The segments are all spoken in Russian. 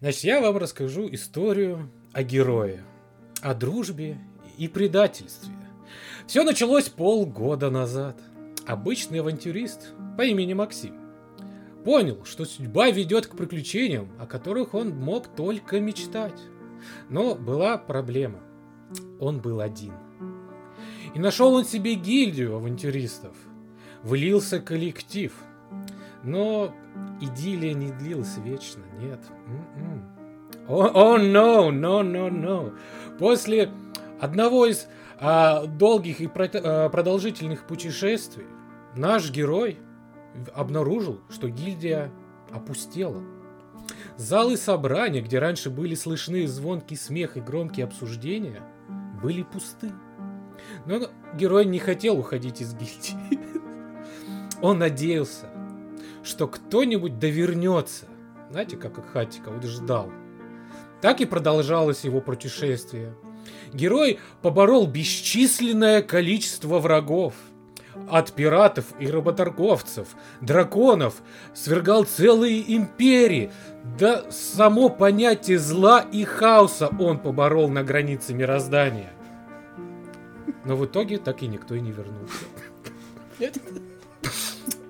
Значит, я вам расскажу историю о герое, о дружбе и предательстве. Все началось полгода назад. Обычный авантюрист по имени Максим понял, что судьба ведет к приключениям, о которых он мог только мечтать. Но была проблема. Он был один. И нашел он себе гильдию авантюристов. Вылился коллектив. Но идиллия не длилась вечно, нет. О, о, no, no, no, no. После одного из а, долгих и про, а, продолжительных путешествий наш герой обнаружил, что гильдия опустела. Залы собрания, где раньше были слышны звонкий смех и громкие обсуждения, были пусты. Но герой не хотел уходить из гильдии. Он надеялся, что кто-нибудь довернется. Знаете, как Хатика вот ждал. Так и продолжалось его путешествие. Герой поборол бесчисленное количество врагов. От пиратов и работорговцев, драконов, свергал целые империи. Да само понятие зла и хаоса он поборол на границе мироздания. Но в итоге так и никто и не вернулся.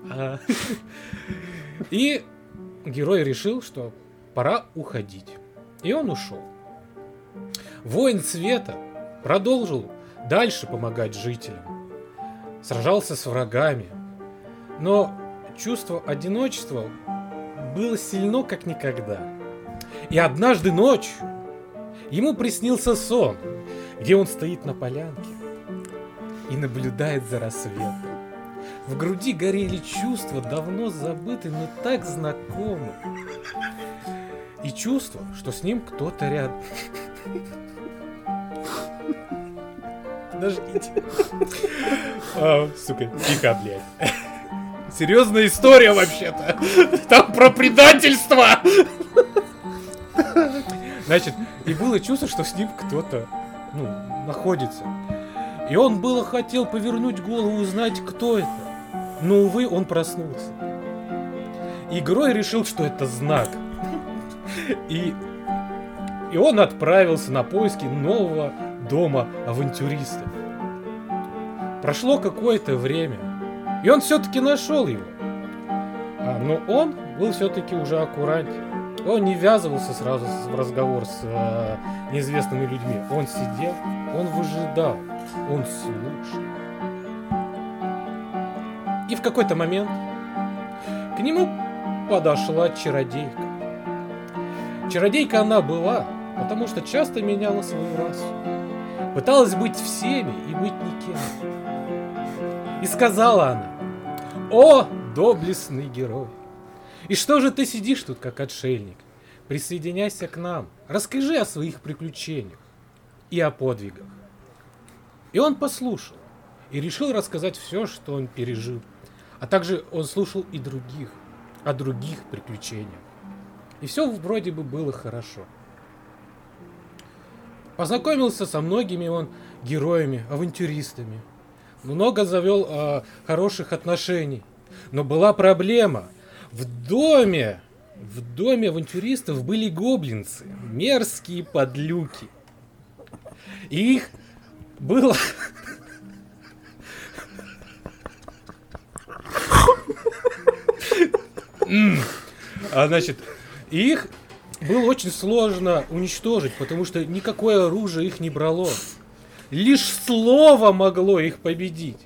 А. И герой решил, что пора уходить. И он ушел. Воин света продолжил дальше помогать жителям. Сражался с врагами. Но чувство одиночества было сильно как никогда. И однажды ночью ему приснился сон, где он стоит на полянке и наблюдает за рассветом. В груди горели чувства, давно забытые, но так знакомы. И чувство, что с ним кто-то рядом. Подождите. А, сука, тихо, блядь. Серьезная история вообще-то. Там про предательство. Значит, и было чувство, что с ним кто-то ну, находится. И он было хотел повернуть голову узнать, кто это. Но, увы, он проснулся. И герой решил, что это знак. И, и он отправился на поиски нового дома авантюристов. Прошло какое-то время, и он все-таки нашел его. А, но он был все-таки уже аккуратнее. Он не ввязывался сразу в разговор с э, неизвестными людьми. Он сидел, он выжидал, он слушал. И в какой-то момент к нему подошла чародейка. Чародейка она была, потому что часто меняла свою расу. Пыталась быть всеми и быть никем. И сказала она, «О, доблестный герой! И что же ты сидишь тут, как отшельник? Присоединяйся к нам, расскажи о своих приключениях и о подвигах». И он послушал и решил рассказать все, что он пережил – а также он слушал и других, о других приключениях. И все вроде бы было хорошо. Познакомился со многими он героями, авантюристами. Много завел э, хороших отношений. Но была проблема. В доме, в доме авантюристов были гоблинцы. Мерзкие подлюки. И их было А, значит, их было очень сложно уничтожить, потому что никакое оружие их не брало. Лишь слово могло их победить.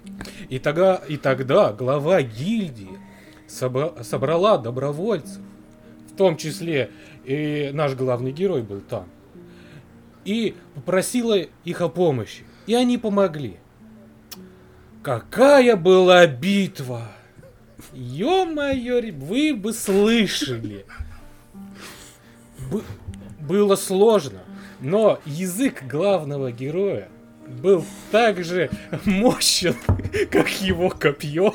И тогда, и тогда глава гильдии собра- собрала добровольцев, в том числе и наш главный герой был там, и попросила их о помощи. И они помогли. Какая была битва! Ё-моё, вы бы слышали. Б- было сложно, но язык главного героя был так же мощен, как его копье.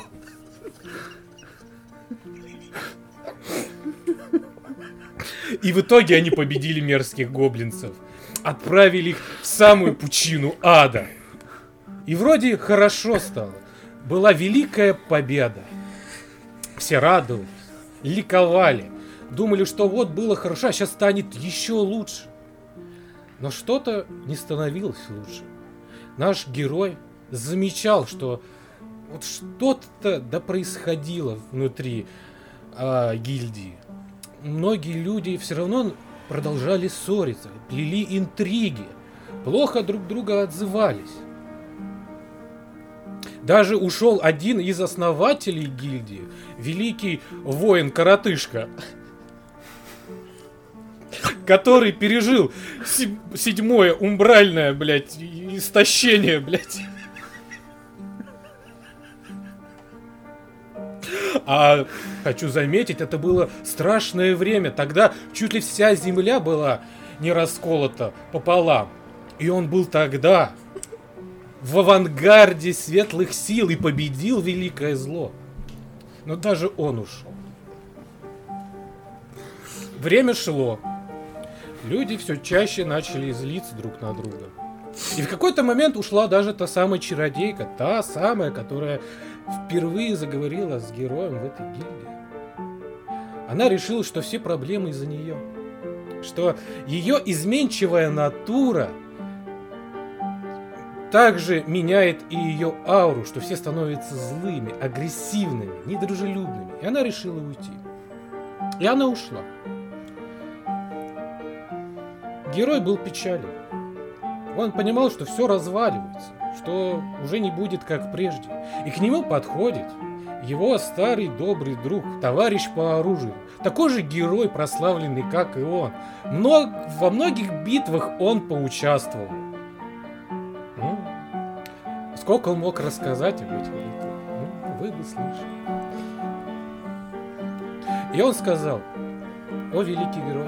И в итоге они победили мерзких гоблинцев. Отправили их в самую пучину ада. И вроде хорошо стало. Была великая победа. Все радовались, ликовали. Думали, что вот было хорошо, а сейчас станет еще лучше. Но что-то не становилось лучше. Наш герой замечал, что вот что-то да происходило внутри э, гильдии. Многие люди все равно продолжали ссориться, плели интриги, плохо друг друга отзывались. Даже ушел один из основателей гильдии, великий воин-коротышка, который пережил седьмое умбральное, блядь, истощение, блядь. А хочу заметить, это было страшное время. Тогда чуть ли вся земля была не расколота пополам. И он был тогда в авангарде светлых сил и победил великое зло. Но даже он ушел. Время шло. Люди все чаще начали злиться друг на друга. И в какой-то момент ушла даже та самая чародейка, та самая, которая впервые заговорила с героем в этой гильдии. Она решила, что все проблемы из-за нее. Что ее изменчивая натура также меняет и ее ауру, что все становятся злыми, агрессивными, недружелюбными. И она решила уйти. И она ушла. Герой был печален. Он понимал, что все разваливается что уже не будет как прежде. И к нему подходит его старый добрый друг, товарищ по оружию, такой же герой, прославленный, как и он. Но во многих битвах он поучаствовал. Ну, сколько он мог рассказать об этих битвах? Ну, вы бы слышали. И он сказал, о великий герой,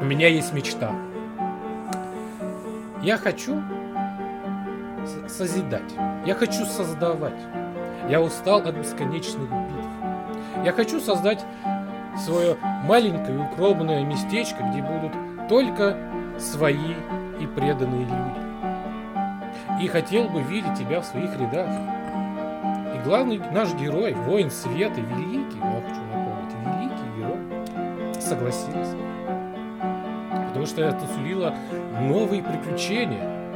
у меня есть мечта. Я хочу, созидать. Я хочу создавать. Я устал от бесконечных битв. Я хочу создать свое маленькое укромное местечко, где будут только свои и преданные люди. И хотел бы видеть тебя в своих рядах. И главный наш герой, воин света, великий, я хочу напомнить, великий герой, согласился. Потому что это сулило новые приключения –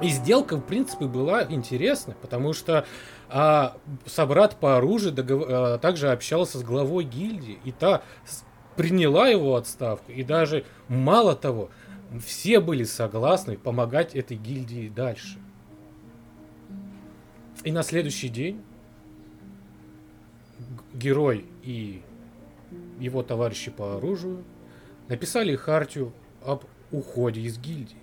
и сделка, в принципе, была интересной, потому что а, собрат по оружию догов... а, также общался с главой гильдии, и та приняла его отставку. И даже мало того, все были согласны помогать этой гильдии дальше. И на следующий день герой и его товарищи по оружию написали хартию об уходе из гильдии.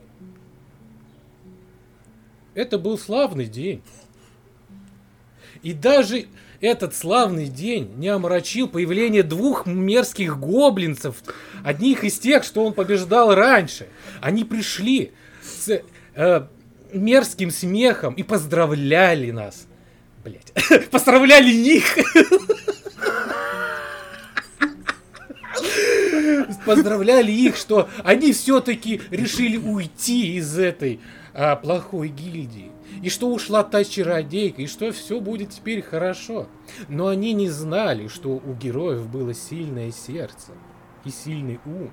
Это был славный день. И даже этот славный день не омрачил появление двух мерзких гоблинцев, одних из тех, что он побеждал раньше. Они пришли с э, мерзким смехом и поздравляли нас. Блять, поздравляли их. Поздравляли их, что они все-таки решили уйти из этой а, плохой гильдии, и что ушла та чародейка, и что все будет теперь хорошо. Но они не знали, что у героев было сильное сердце и сильный ум,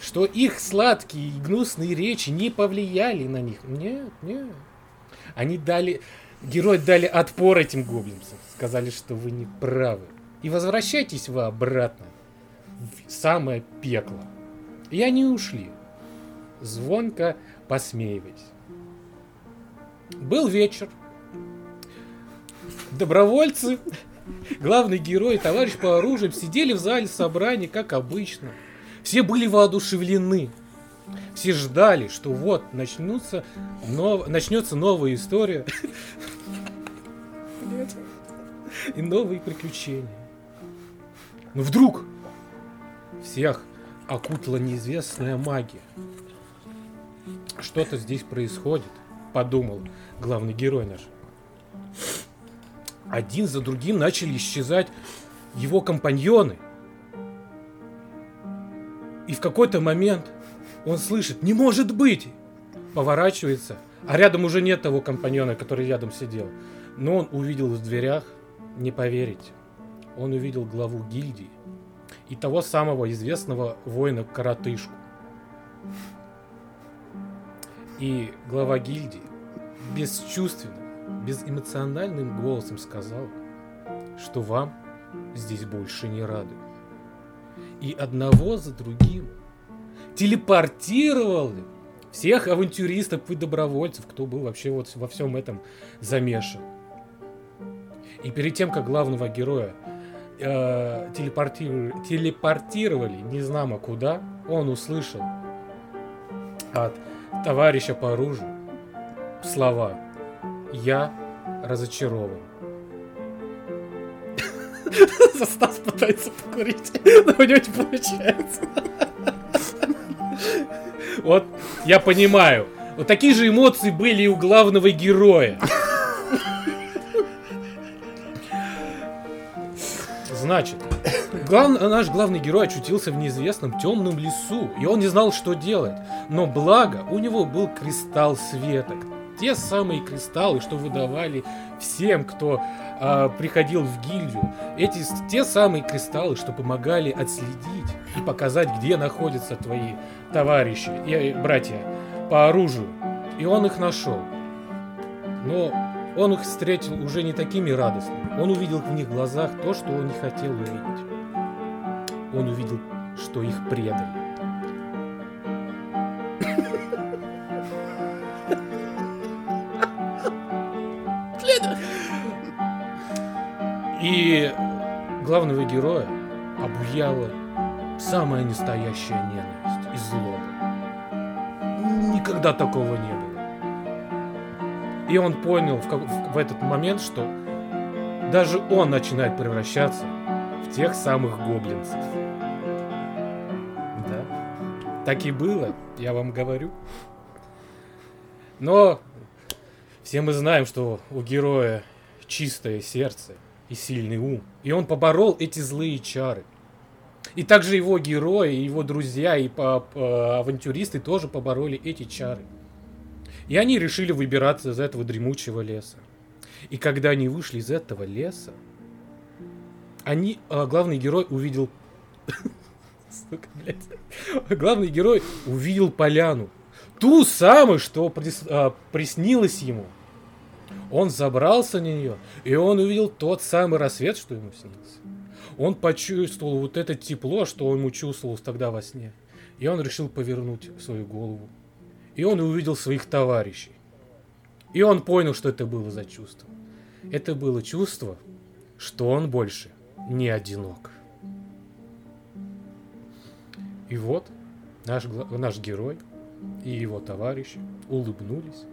что их сладкие и гнусные речи не повлияли на них. Нет, нет. Они дали... Герои дали отпор этим гоблинцам. Сказали, что вы не правы. И возвращайтесь вы обратно в самое пекло. И они ушли, звонко посмеиваясь. Был вечер. Добровольцы, главный герой, товарищ по оружию сидели в зале собраний, как обычно. Все были воодушевлены. Все ждали, что вот начнутся нов... начнется новая история. И новые приключения. Но вдруг всех окутала неизвестная магия. Что-то здесь происходит подумал главный герой наш. Один за другим начали исчезать его компаньоны. И в какой-то момент он слышит, не может быть! Поворачивается, а рядом уже нет того компаньона, который рядом сидел. Но он увидел в дверях, не поверите, он увидел главу гильдии и того самого известного воина-коротышку. И глава гильдии бесчувственным, безэмоциональным голосом сказал, что вам здесь больше не рады. И одного за другим телепортировали всех авантюристов и добровольцев, кто был вообще вот во всем этом замешан. И перед тем, как главного героя э, телепортировали, телепортировали не знамо куда, он услышал от товарища по оружию слова «Я разочарован». Стас пытается покурить, но у него не получается. Вот, я понимаю. Вот такие же эмоции были и у главного героя. Значит, глав... наш главный герой очутился в неизвестном темном лесу, и он не знал, что делать. Но благо, у него был кристалл светок. Те самые кристаллы, что выдавали всем, кто э, приходил в гильдию. Эти те самые кристаллы, что помогали отследить и показать, где находятся твои товарищи и братья по оружию. И он их нашел. Но он их встретил уже не такими радостными. Он увидел в них глазах то, что он не хотел увидеть. Он увидел, что их предали. И главного героя обуяла самая настоящая ненависть и злоба. Никогда такого не было. И он понял в, в, в этот момент, что даже он начинает превращаться в тех самых гоблинцев. Да. Так и было, я вам говорю. Но все мы знаем, что у героя чистое сердце и сильный ум. И он поборол эти злые чары. И также его герои, его друзья и авантюристы тоже побороли эти чары. И они решили выбираться из этого дремучего леса. И когда они вышли из этого леса, они, а, главный герой увидел... Сука, блядь. Главный герой увидел поляну. Ту самую, что прис, а, приснилось ему. Он забрался на нее, и он увидел тот самый рассвет, что ему снился. Он почувствовал вот это тепло, что он ему чувствовал тогда во сне. И он решил повернуть свою голову. И он увидел своих товарищей. И он понял, что это было за чувство. Это было чувство, что он больше не одинок. И вот наш, наш герой и его товарищи улыбнулись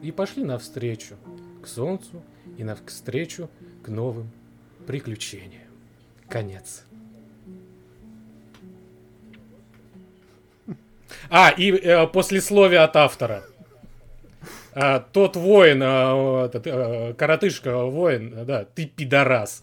и пошли навстречу к солнцу и навстречу к новым приключениям. Конец. А, и э, послесловие от автора. А, тот воин, а, этот, а, коротышка воин, да, ты пидорас.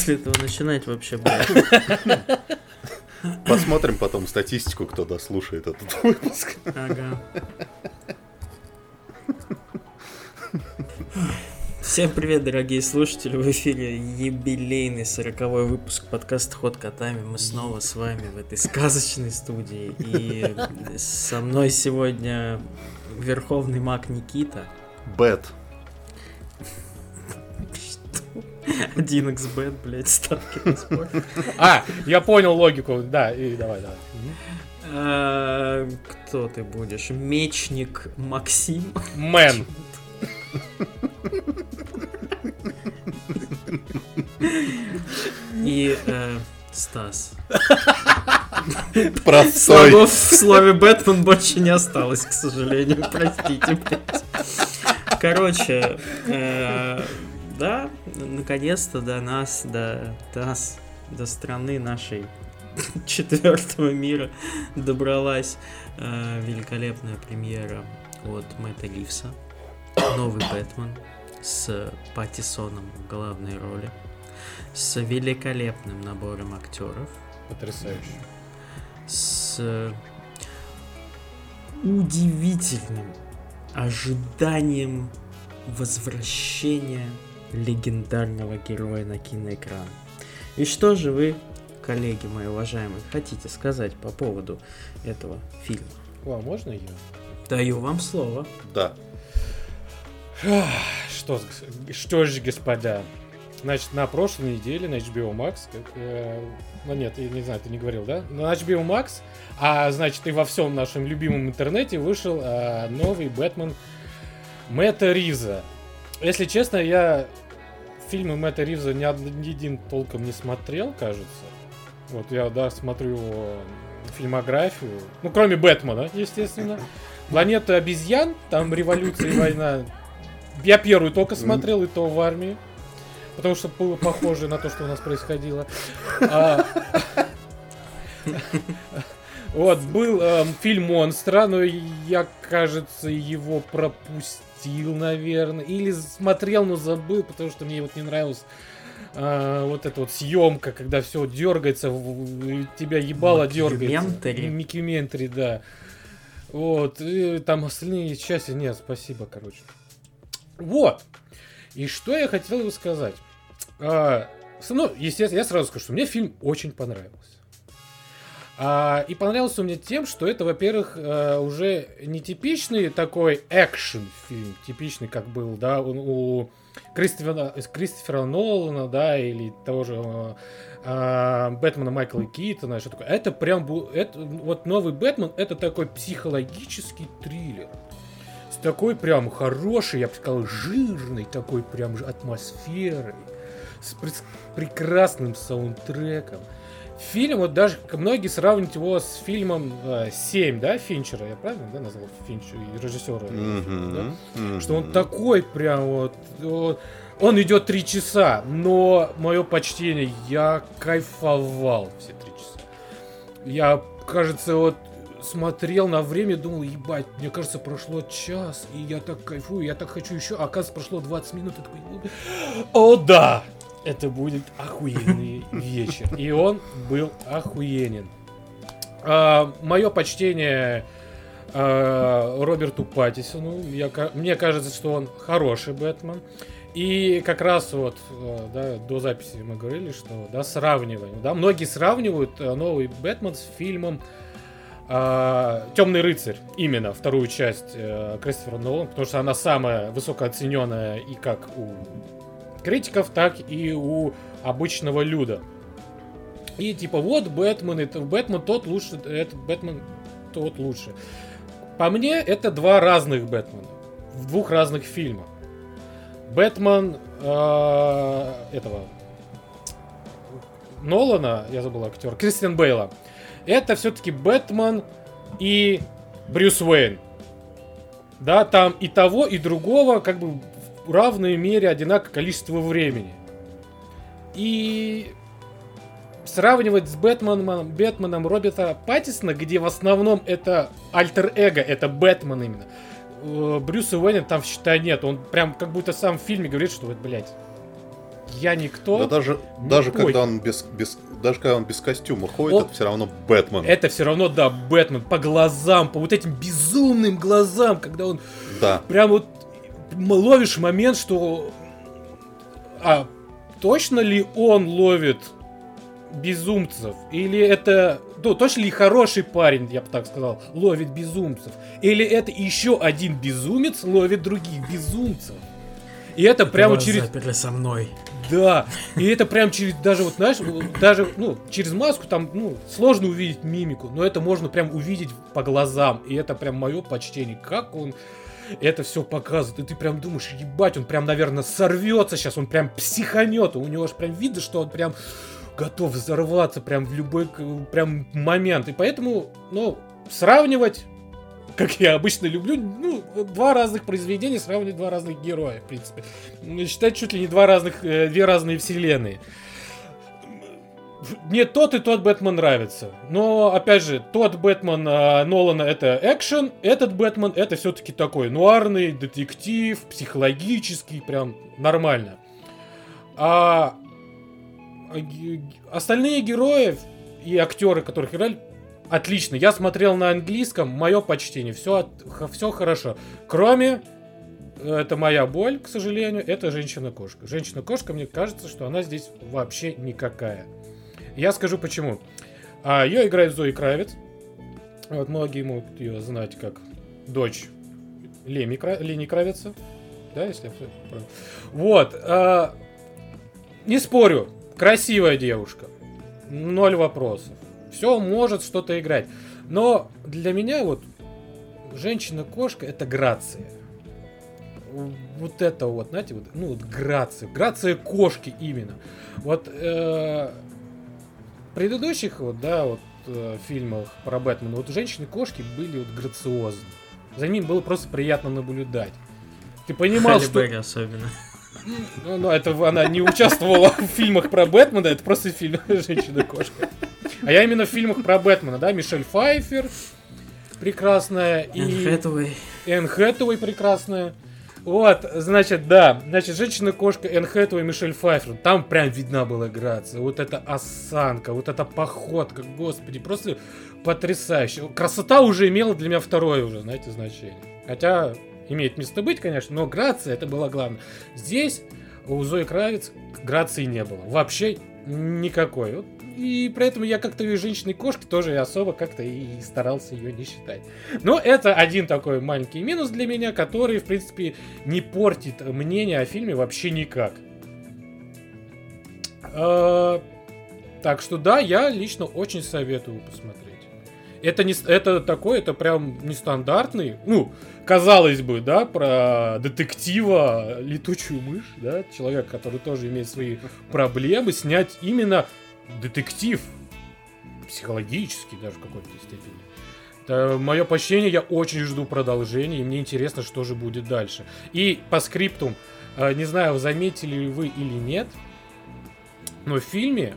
После этого начинать вообще, блядь? Посмотрим потом статистику, кто дослушает этот выпуск. Ага. Всем привет, дорогие слушатели! В эфире юбилейный сороковой выпуск подкаста «Ход котами». Мы снова с вами в этой сказочной студии. И со мной сегодня верховный маг Никита. Бет. 1xbet, блядь, ставки на спорт. А, я понял логику, да, и давай, давай. А, кто ты будешь? Мечник Максим? Мэн. И э, Стас. Простой. Слогов в слове Бэтмен больше не осталось, к сожалению. Простите, блядь. Короче, э, да, наконец-то до нас, до нас, до страны нашей четвертого мира добралась э, великолепная премьера от Мэтта Ливса. новый Бэтмен с Паттисоном в главной роли, с великолепным набором актеров, Потрясающе. с удивительным ожиданием возвращения легендарного героя на киноэкран. И что же вы, коллеги мои уважаемые, хотите сказать по поводу этого фильма? О, а можно я? Даю вам слово. Да. Что, что же, господа, значит, на прошлой неделе на HBO Max, как, э, ну нет, я не знаю, ты не говорил, да? На HBO Max, а значит и во всем нашем любимом интернете вышел э, новый Бэтмен Мэтта Ривза. Если честно, я фильмы Мэтта Ривза ни, од- ни один толком не смотрел, кажется. Вот я, да, смотрю его фильмографию. Ну, кроме Бэтмена, естественно. Планета обезьян, там революция и война. Я первую только смотрел, и то в армии. Потому что было похоже на то, что у нас происходило. А, Вот, был эм, фильм Монстра, но я, кажется, его пропустил, наверное. Или смотрел, но забыл, потому что мне вот не нравилась а, вот эта вот съемка, когда все дергается, тебя ебало дергается. Микюментари, да. Вот, и там остальные части нет, спасибо, короче. Вот. И что я хотел бы сказать. А, ну, естественно, я сразу скажу, что мне фильм очень понравился. А, и понравился он мне тем, что это, во-первых, э, уже не типичный такой экшен фильм, типичный, как был, да, у, Кристофера, Кристофера Нолана, да, или того же э, а, Бэтмена Майкла Китона, что такое. Это прям был, это, вот новый Бэтмен, это такой психологический триллер. С такой прям хорошей, я бы сказал, жирной такой прям атмосферой. С прекрасным саундтреком. Фильм, вот даже многие сравнивают его с фильмом э, 7, да, Финчера, я правильно, да, назвал Финчера, режиссера? да? Мгм. Что он такой прям вот... вот, Он идет три часа, но мое почтение, я кайфовал все три часа. Я, кажется, вот смотрел на время, думал, ебать, мне кажется, прошло час, и я так кайфую, я так хочу еще, а оказывается, прошло 20 минут, и такой, о да, это будет охуенный вечер. И он был охуенен. мое почтение а, Роберту Паттисону. Я, мне кажется, что он хороший Бэтмен. И как раз вот э, да, до записи мы говорили, что да, сравниваем. Да, многие сравнивают э, новый Бэтмен с фильмом Темный рыцарь, именно вторую часть э, Кристофера Нолана, потому что она самая высокооцененная и как у критиков, так и у обычного люда. И типа вот Бэтмен, это Бэтмен тот лучше, это Бэтмен тот лучше. По мне, это два разных Бэтмена. В двух разных фильмах. Бэтмен э, этого Нолана, я забыл актер, Кристиан Бейла. Это все-таки Бэтмен и Брюс Уэйн. Да, там и того, и другого как бы в равной мере одинаковое количество времени. И сравнивать с Бэтменом, Бэтменом Роберта Паттисона, где в основном это альтер-эго, это Бэтмен именно. Э, Брюса Уэйна там, считай, нет. Он прям как будто сам в фильме говорит, что вот, блядь, я никто. Да даже, даже когда он без, без, даже когда он без костюма ходит, Он- это все равно Бэтмен. Это все равно, да, Бэтмен по глазам, по вот этим безумным глазам, когда он Да. прям вот ловишь момент, что... А точно ли он ловит безумцев? Или это... Ну, точно ли хороший парень, я бы так сказал, ловит безумцев? Или это еще один безумец ловит других безумцев? И это прямо Вас через... заперли со мной. Да, и это прям через, даже вот, знаешь, даже, ну, через маску там, ну, сложно увидеть мимику, но это можно прям увидеть по глазам, и это прям мое почтение, как он это все показывает, и ты прям думаешь, ебать, он прям, наверное, сорвется сейчас, он прям психанет, у него аж прям видно, что он прям готов взорваться прям в любой прям момент, и поэтому, ну, сравнивать как я обычно люблю, ну, два разных произведения, сравнивать два разных героя, в принципе. Считать чуть ли не два разных, э, две разные вселенные. Мне тот и тот Бэтмен нравится. Но, опять же, тот Бэтмен э, Нолана это экшен, этот Бэтмен это все-таки такой нуарный детектив, психологический, прям нормально. А остальные герои и актеры, которых играли, отлично. Я смотрел на английском, мое почтение, все, все хорошо. Кроме это моя боль, к сожалению, это женщина-кошка. Женщина-кошка, мне кажется, что она здесь вообще никакая. Я скажу почему. А, ее играет Зои Кравец. Вот многие могут ее знать как дочь Леми, Кра- Лени Кравица. Да, если я правильно. Вот. а, не спорю. Красивая девушка. Ноль вопросов. Все может что-то играть. Но для меня вот женщина-кошка это грация. Вот это вот, знаете, вот, ну вот грация. Грация кошки именно. Вот э, предыдущих вот, да, вот э, фильмах про Бэтмена, вот женщины-кошки были вот грациозны. За ним было просто приятно наблюдать. Ты понимал, Халли что... Берри особенно. Ну, ну, это она не участвовала в фильмах про Бэтмена, это просто фильм «Женщина-кошка». А я именно в фильмах про Бэтмена, да, Мишель Пфайфер прекрасная Энн и Хэтэуэй. Энн Хэтэуэй прекрасная. Вот, значит, да, значит, женщина-кошка Энн Хэтэуэй, Мишель Пфайфер, там прям видна была грация, вот эта осанка, вот эта походка, господи, просто потрясающе. Красота уже имела для меня второе уже, знаете, значение. Хотя имеет место быть, конечно, но грация это было главное. Здесь у Зои Кравец грации не было. Вообще никакой. Вот И поэтому я как-то и женщины-кошки тоже особо как-то и старался ее не считать. Но это один такой маленький минус для меня, который, в принципе, не портит мнение о фильме вообще никак. Э, Так что да, я лично очень советую посмотреть. Это не это такой, это прям нестандартный, ну, казалось бы, да, про детектива летучую мышь, да, человек, который тоже имеет свои проблемы, снять именно детектив, психологический даже в какой-то степени. Это мое почтение, я очень жду продолжения, и мне интересно, что же будет дальше. И по скриптум, э, не знаю, заметили ли вы или нет, но в фильме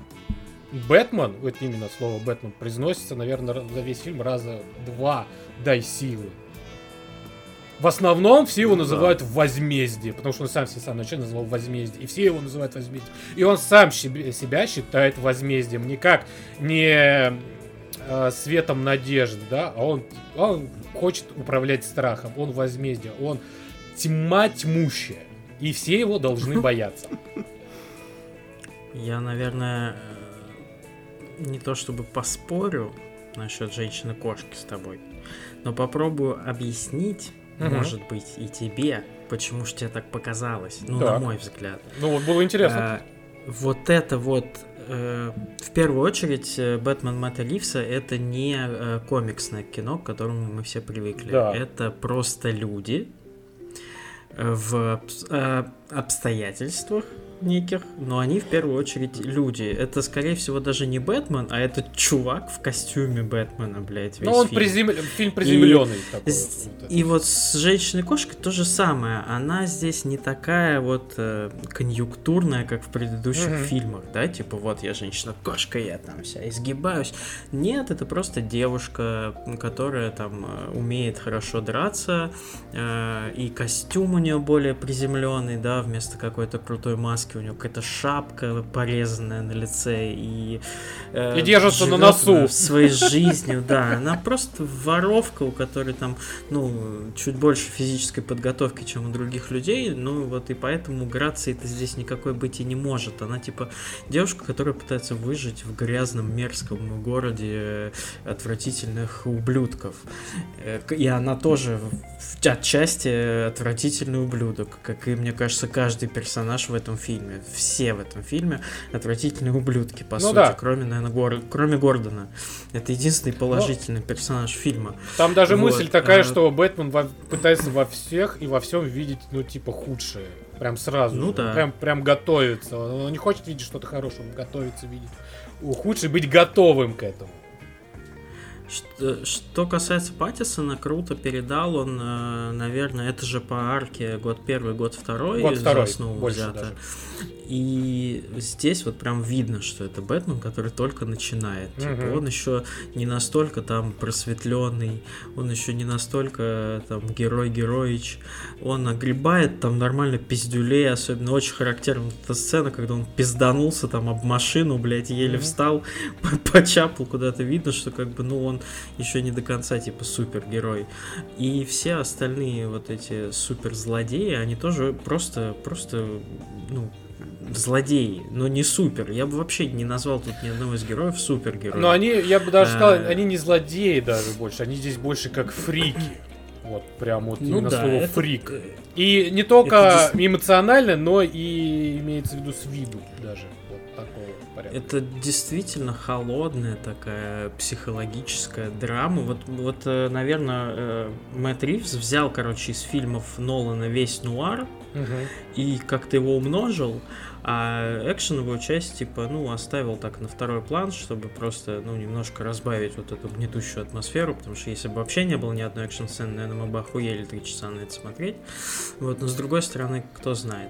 Бэтмен, вот именно слово Бэтмен, произносится, наверное, за весь фильм раза два «дай силы». В основном все его Ну да. называют возмездие, потому что он сам себя в самом начале называл возмездие, и все его называют возмездием. И он сам себе- себя считает возмездием, никак не э, светом надежды, да, а он, он хочет управлять страхом, он возмездие, он тьма тьмущая, и все его должны бояться. Я, наверное, э, не то чтобы поспорю насчет женщины-кошки с тобой, но попробую объяснить, Мгм. может быть, и тебе, почему же тебе так показалось, ну, Так. на мой взгляд. Ну вот было интересно. А, вот это вот, э, в первую очередь, э, Бэтмен Мэтта Ривса это не э, комиксное кино, к которому мы все привыкли. Да. Это просто люди в обс- обстоятельствах неких, но они в первую очередь люди. Это, скорее всего, даже не Бэтмен, а это чувак в костюме Бэтмена, блядь, весь Ну, он фильм. призем- фильм приземленный такой. С- вот. И вот с женщиной-кошкой то же самое. Она здесь не такая вот э, конъюнктурная, как в предыдущих Мгм. фильмах, да? Типа, вот я женщина-кошка, я там вся изгибаюсь. Нет, это просто девушка, которая там э, умеет хорошо драться, э, и костюм у нее более приземленный, да, вместо какой-то крутой маски у нее какая-то шапка порезанная на лице и... э, И держится на носу. своей жизнью, да. Она просто воровка, у которой там, ну, чуть больше физической подготовки, чем у других людей, ну, вот и поэтому грации-то здесь никакой быть и не может. Она, типа, девушка, которая пытается выжить в грязном, мерзком городе э, отвратительных ублюдков. Э, И она тоже отчасти отвратительный ублюдок, как и, мне кажется, каждый персонаж в этом фильме. Все в этом фильме отвратительные ублюдки, по Ну сути, да. кроме, наверное, Гор... кроме Гордона. Это единственный положительный персонаж фильма. Там даже Вот, мысль такая, а- что Бэтмен во- пытается во всех и во всем видеть, ну, типа, худшее. Прям сразу. Ну же. да. Прям, прям готовится. Он не хочет видеть что-то хорошее, он готовится видеть худшее, быть готовым к этому. Что, что касается Паттисона, круто передал он, э, наверное, это же по арке год первый, год второй. Год второй, основу взято. даже. И здесь вот прям видно, что это Бэтмен, который только начинает. Типа, Мгм. он еще не настолько там просветленный, он еще не настолько там герой героич. Он огребает там нормально пиздюлей, особенно очень характерна эта сцена, когда он пизданулся там об машину, блядь, еле Мгм. встал, почапал куда-то. Видно, что как бы, ну, он еще не до конца типа супергерой. И все остальные вот эти суперзлодеи, они тоже просто, просто, ну, злодеи, но не супер. Я бы вообще не назвал тут ни одного из героев супергероем. Но они, я бы даже сказал, Э. они не злодеи даже больше, они здесь больше как фрики. Вот прям вот Ну именно да, слово это- фрик. И не только Это эмоционально, но и имеется в виду с виду даже. Порядка. Это действительно холодная такая психологическая драма. Вот, вот э, наверное, э, Мэтт Ривз взял, короче, из фильмов Нолана весь нуар Мгм. и как-то его умножил, а экшеновую часть, типа, ну, оставил так на второй план, чтобы просто, ну, немножко разбавить вот эту гнетущую атмосферу, потому что если бы вообще не было ни одной экшн-сцены, наверное, мы бы охуели три часа на это смотреть. Вот, но с другой стороны, кто знает.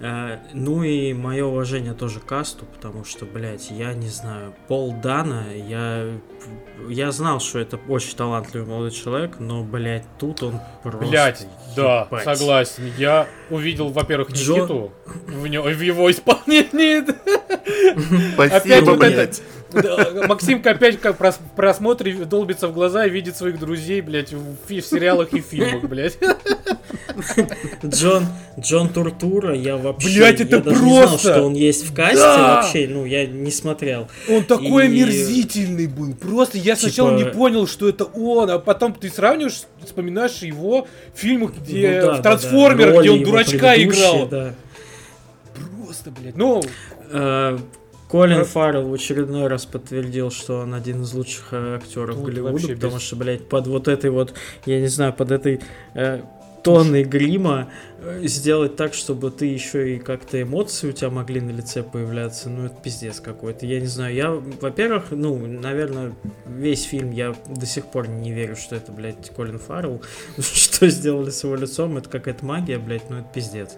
Э, Ну и мое уважение тоже касту, потому что, блядь, я не знаю, Пол Дана, я, я знал, что это очень талантливый молодой человек, но, блядь, тут он просто... Блять, да, ебать. согласен. Я увидел, во-первых, Джо- Никиту в, нё- в его исполнении. Опять Спасибо, блядь. Максимка опять как прос- в просмотре долбится в глаза и видит своих друзей, блядь, в, в сериалах и фильмах, блядь. Джон, Джон Туртура, я вообще... Блядь, это я даже не знал, что он есть в касте Да! вообще, ну, я не смотрел. Он такой И- омерзительный был. Просто я сначала Типа- не понял, что это он, а потом ты сравниваешь, вспоминаешь его в фильмах, где Ну да, в да, трансформерах, да, где роли он дурачка играл. да. Просто, блядь. Ну, Э, Колин Про- Фаррелл в очередной раз подтвердил, что он один из лучших э, актеров Вот Голливуда, потому без- что, блядь, под вот этой вот, я не знаю, под этой э, тонной грима сделать так, чтобы ты еще и как-то эмоции у тебя могли на лице появляться, ну это пиздец какой-то. Я не знаю, я, во-первых, ну, наверное, весь фильм я до сих пор не верю, что это, блядь, Колин Фаррелл. Что сделали с его лицом, это какая-то магия, блядь, ну это пиздец.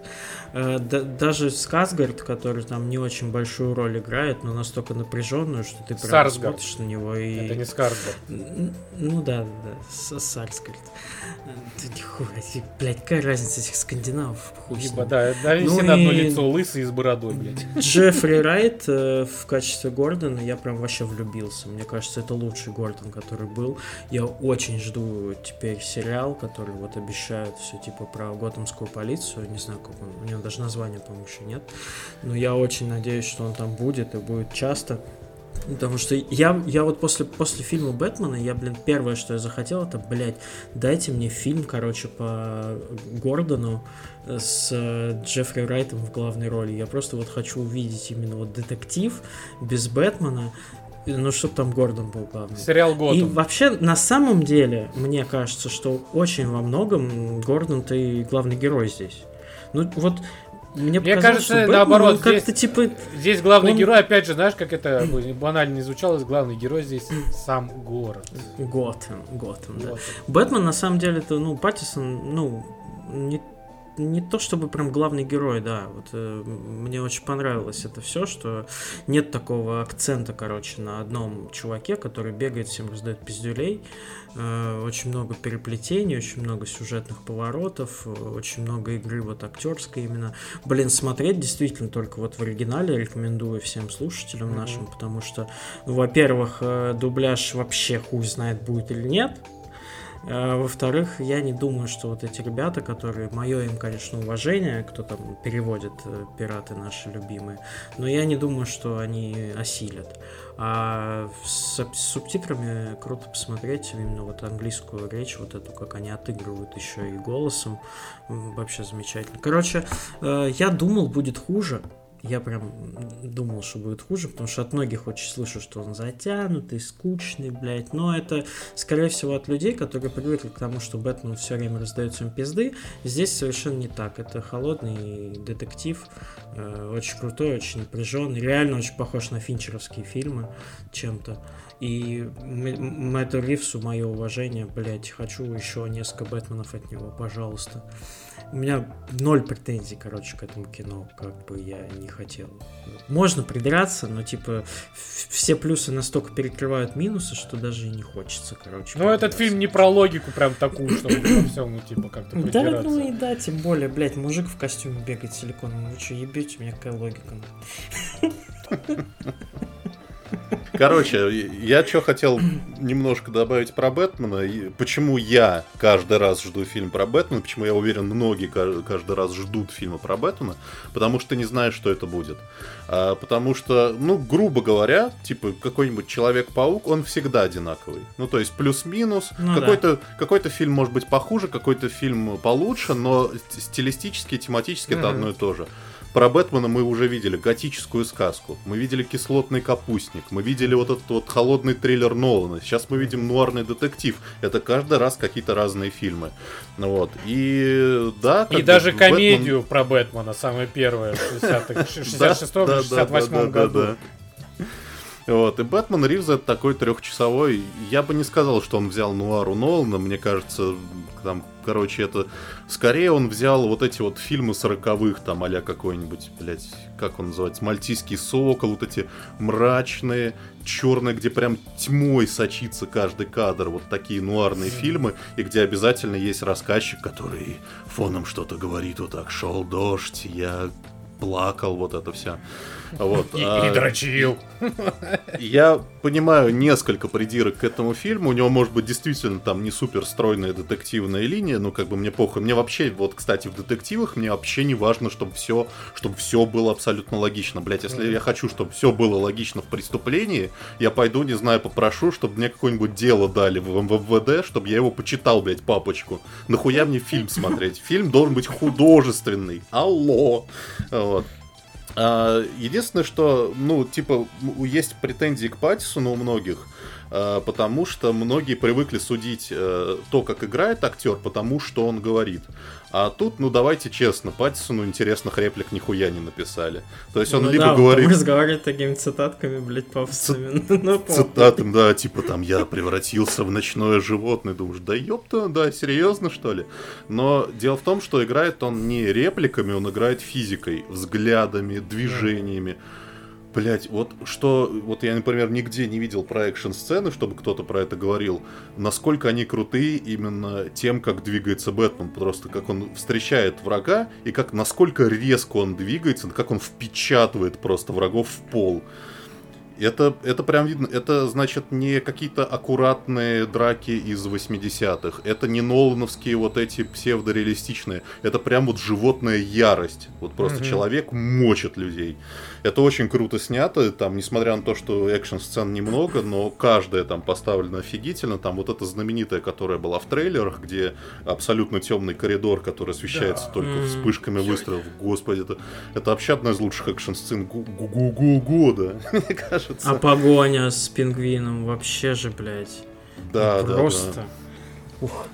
Э, да- даже Сказгард, который там не очень большую роль играет, но настолько напряженную, что ты прям Сарсгард. смотришь на него и... это не Скарсгард. Ну да, да, да, Сарсгард. Э, блядь, какая разница этих скандинавов? Хуй с Типа, ним. да, да, Ну все на одно и- лицо, лысый и с бородой, блядь. Джеффри Райт э, в качестве Гордона я прям вообще влюбился. Мне кажется, это лучший Гордон, который был. Я очень жду теперь сериал, который вот обещают все типа про готэмскую полицию. Не знаю, как он. У него даже названия, по-моему, еще нет. Но я очень надеюсь, что он там будет и будет часто. Потому что я, я вот после, после фильма Бэтмена, я, блин, первое, что я захотел, это, блядь, дайте мне фильм, короче, по Гордону с э, Джеффри Райтом в главной роли. Я просто вот хочу увидеть именно вот детектив без Бэтмена, ну, чтобы там Гордон был главный. Сериал И Готэм. вообще, на самом деле, мне кажется, что очень во многом Гордон ты и главный герой здесь. Ну, вот мне, Мне кажется, что наоборот, как-то здесь- типа Здесь главный он- герой, опять же, знаешь, как это банально не звучало, главный герой здесь сам город. Готэм, Готэм, да. Бэтмен, на самом деле, это, ну, Паттисон, ну, не, не то чтобы прям главный герой, да. Вот э, мне очень понравилось это все, что нет такого акцента, короче, на одном чуваке, который бегает, всем раздает пиздюлей. Э, очень много переплетений, очень много сюжетных поворотов, э, очень много игры вот актерской именно. Блин, смотреть действительно только вот в оригинале рекомендую всем слушателям Мгм. нашим, потому что, ну, во-первых, э, дубляж вообще хуй знает будет или нет. А, Во-вторых, я не думаю, что вот эти ребята, которые, мое им, конечно, уважение, кто там переводит э, пираты наши любимые, но я не думаю, что они осилят. А с, субтитрами круто посмотреть именно вот английскую речь, вот эту, как они отыгрывают еще и голосом. Вообще замечательно. Короче, э, я думал, будет хуже. Я прям думал, что будет хуже, потому что от многих очень слышу, что он затянутый, скучный, блядь. Но это, скорее всего, от людей, которые привыкли к тому, что Бэтмен все время раздает им пизды. Здесь совершенно не так. Это холодный детектив, э, очень крутой, очень напряженный, реально очень похож на финчеровские фильмы чем-то. И Мэтту Ривсу мое уважение, блять, хочу еще несколько Бэтменов от него, пожалуйста. У меня ноль претензий, короче, к этому кино, как бы я не хотел. Можно придраться, но, типа, все плюсы настолько перекрывают минусы, что даже и не хочется, короче. Ну, этот фильм не про логику прям такую, чтобы во всем, ну, типа, как-то Да, ну и да, тем более, блядь, мужик в костюме бегает силиконом. Вы что, ебете, у меня какая логика? Короче, я что хотел немножко добавить про Бэтмена. И почему я каждый раз жду фильм про Бэтмена, почему я уверен, многие каждый раз ждут фильма про Бэтмена, потому что не знаю, что это будет. А, потому что, ну, грубо говоря, типа какой-нибудь Человек-паук, он всегда одинаковый. Ну, то есть плюс-минус. Ну, какой-то, да. какой-то фильм может быть похуже, какой-то фильм получше, но стилистически, тематически mm-hmm. это одно и то же. Про Бэтмена мы уже видели готическую сказку, мы видели кислотный капустник, мы видели вот этот вот холодный трейлер Нолана, сейчас мы видим нуарный детектив. Это каждый раз какие-то разные фильмы. Вот. И да. И даже бы, комедию Бэтмен... про Бэтмена, самая первая, в 66-68 году. Вот, и Бэтмен Ривз это такой трехчасовой. Я бы не сказал, что он взял Нуару Нолана. Мне кажется, там, короче, это... Скорее он взял вот эти вот фильмы сороковых, там, а какой-нибудь, блядь, как он называется, Мальтийский сокол, вот эти мрачные, черные, где прям тьмой сочится каждый кадр, вот такие нуарные фильмы, и где обязательно есть рассказчик, который фоном что-то говорит, вот так, шел дождь, я плакал, вот это все. Вот, и, а, и дрочил. Я понимаю несколько придирок к этому фильму. У него может быть действительно там не супер стройная детективная линия, но как бы мне похуй. Мне вообще, вот, кстати, в детективах мне вообще не важно, чтобы все, чтобы все было абсолютно логично. Блять, если я хочу, чтобы все было логично в преступлении, я пойду, не знаю, попрошу, чтобы мне какое-нибудь дело дали в МВД, чтобы я его почитал, блять, папочку. Нахуя мне фильм смотреть? Фильм должен быть художественный. Алло. Вот. А, единственное, что, ну, типа, есть претензии к Паттисону у многих, потому что многие привыкли судить э, то, как играет актер, потому что он говорит. А тут, ну давайте честно, Паттисону интересных реплик нихуя не написали. То есть он ну, либо да, говорит... разговаривает такими цитатками, блядь, пафосными. Ну, Цитатами, да, типа там я превратился в ночное животное. Думаешь, да ёпта, да, серьезно что ли? Но дело в том, что играет он не репликами, он играет физикой, взглядами, движениями. Блять, вот что, вот я, например, нигде не видел про экшн-сцены, чтобы кто-то про это говорил, насколько они крутые именно тем, как двигается Бэтмен, просто как он встречает врага, и как, насколько резко он двигается, как он впечатывает просто врагов в пол. Это, это прям видно, это значит не какие-то аккуратные драки из 80-х, это не Нолановские вот эти псевдореалистичные, это прям вот животная ярость. Вот просто mm-hmm. человек мочит людей. Это очень круто снято, там, несмотря на то, что экшн-сцен немного, но каждая там поставлена офигительно. Там вот эта знаменитая, которая была в трейлерах, где абсолютно темный коридор, который освещается да. только mm-hmm. вспышками выстрелов. Господи, это, это вообще одна из лучших экшн-сцен года, мне кажется. А погоня с пингвином вообще же, блядь. Да, да, Просто. Да. Ух.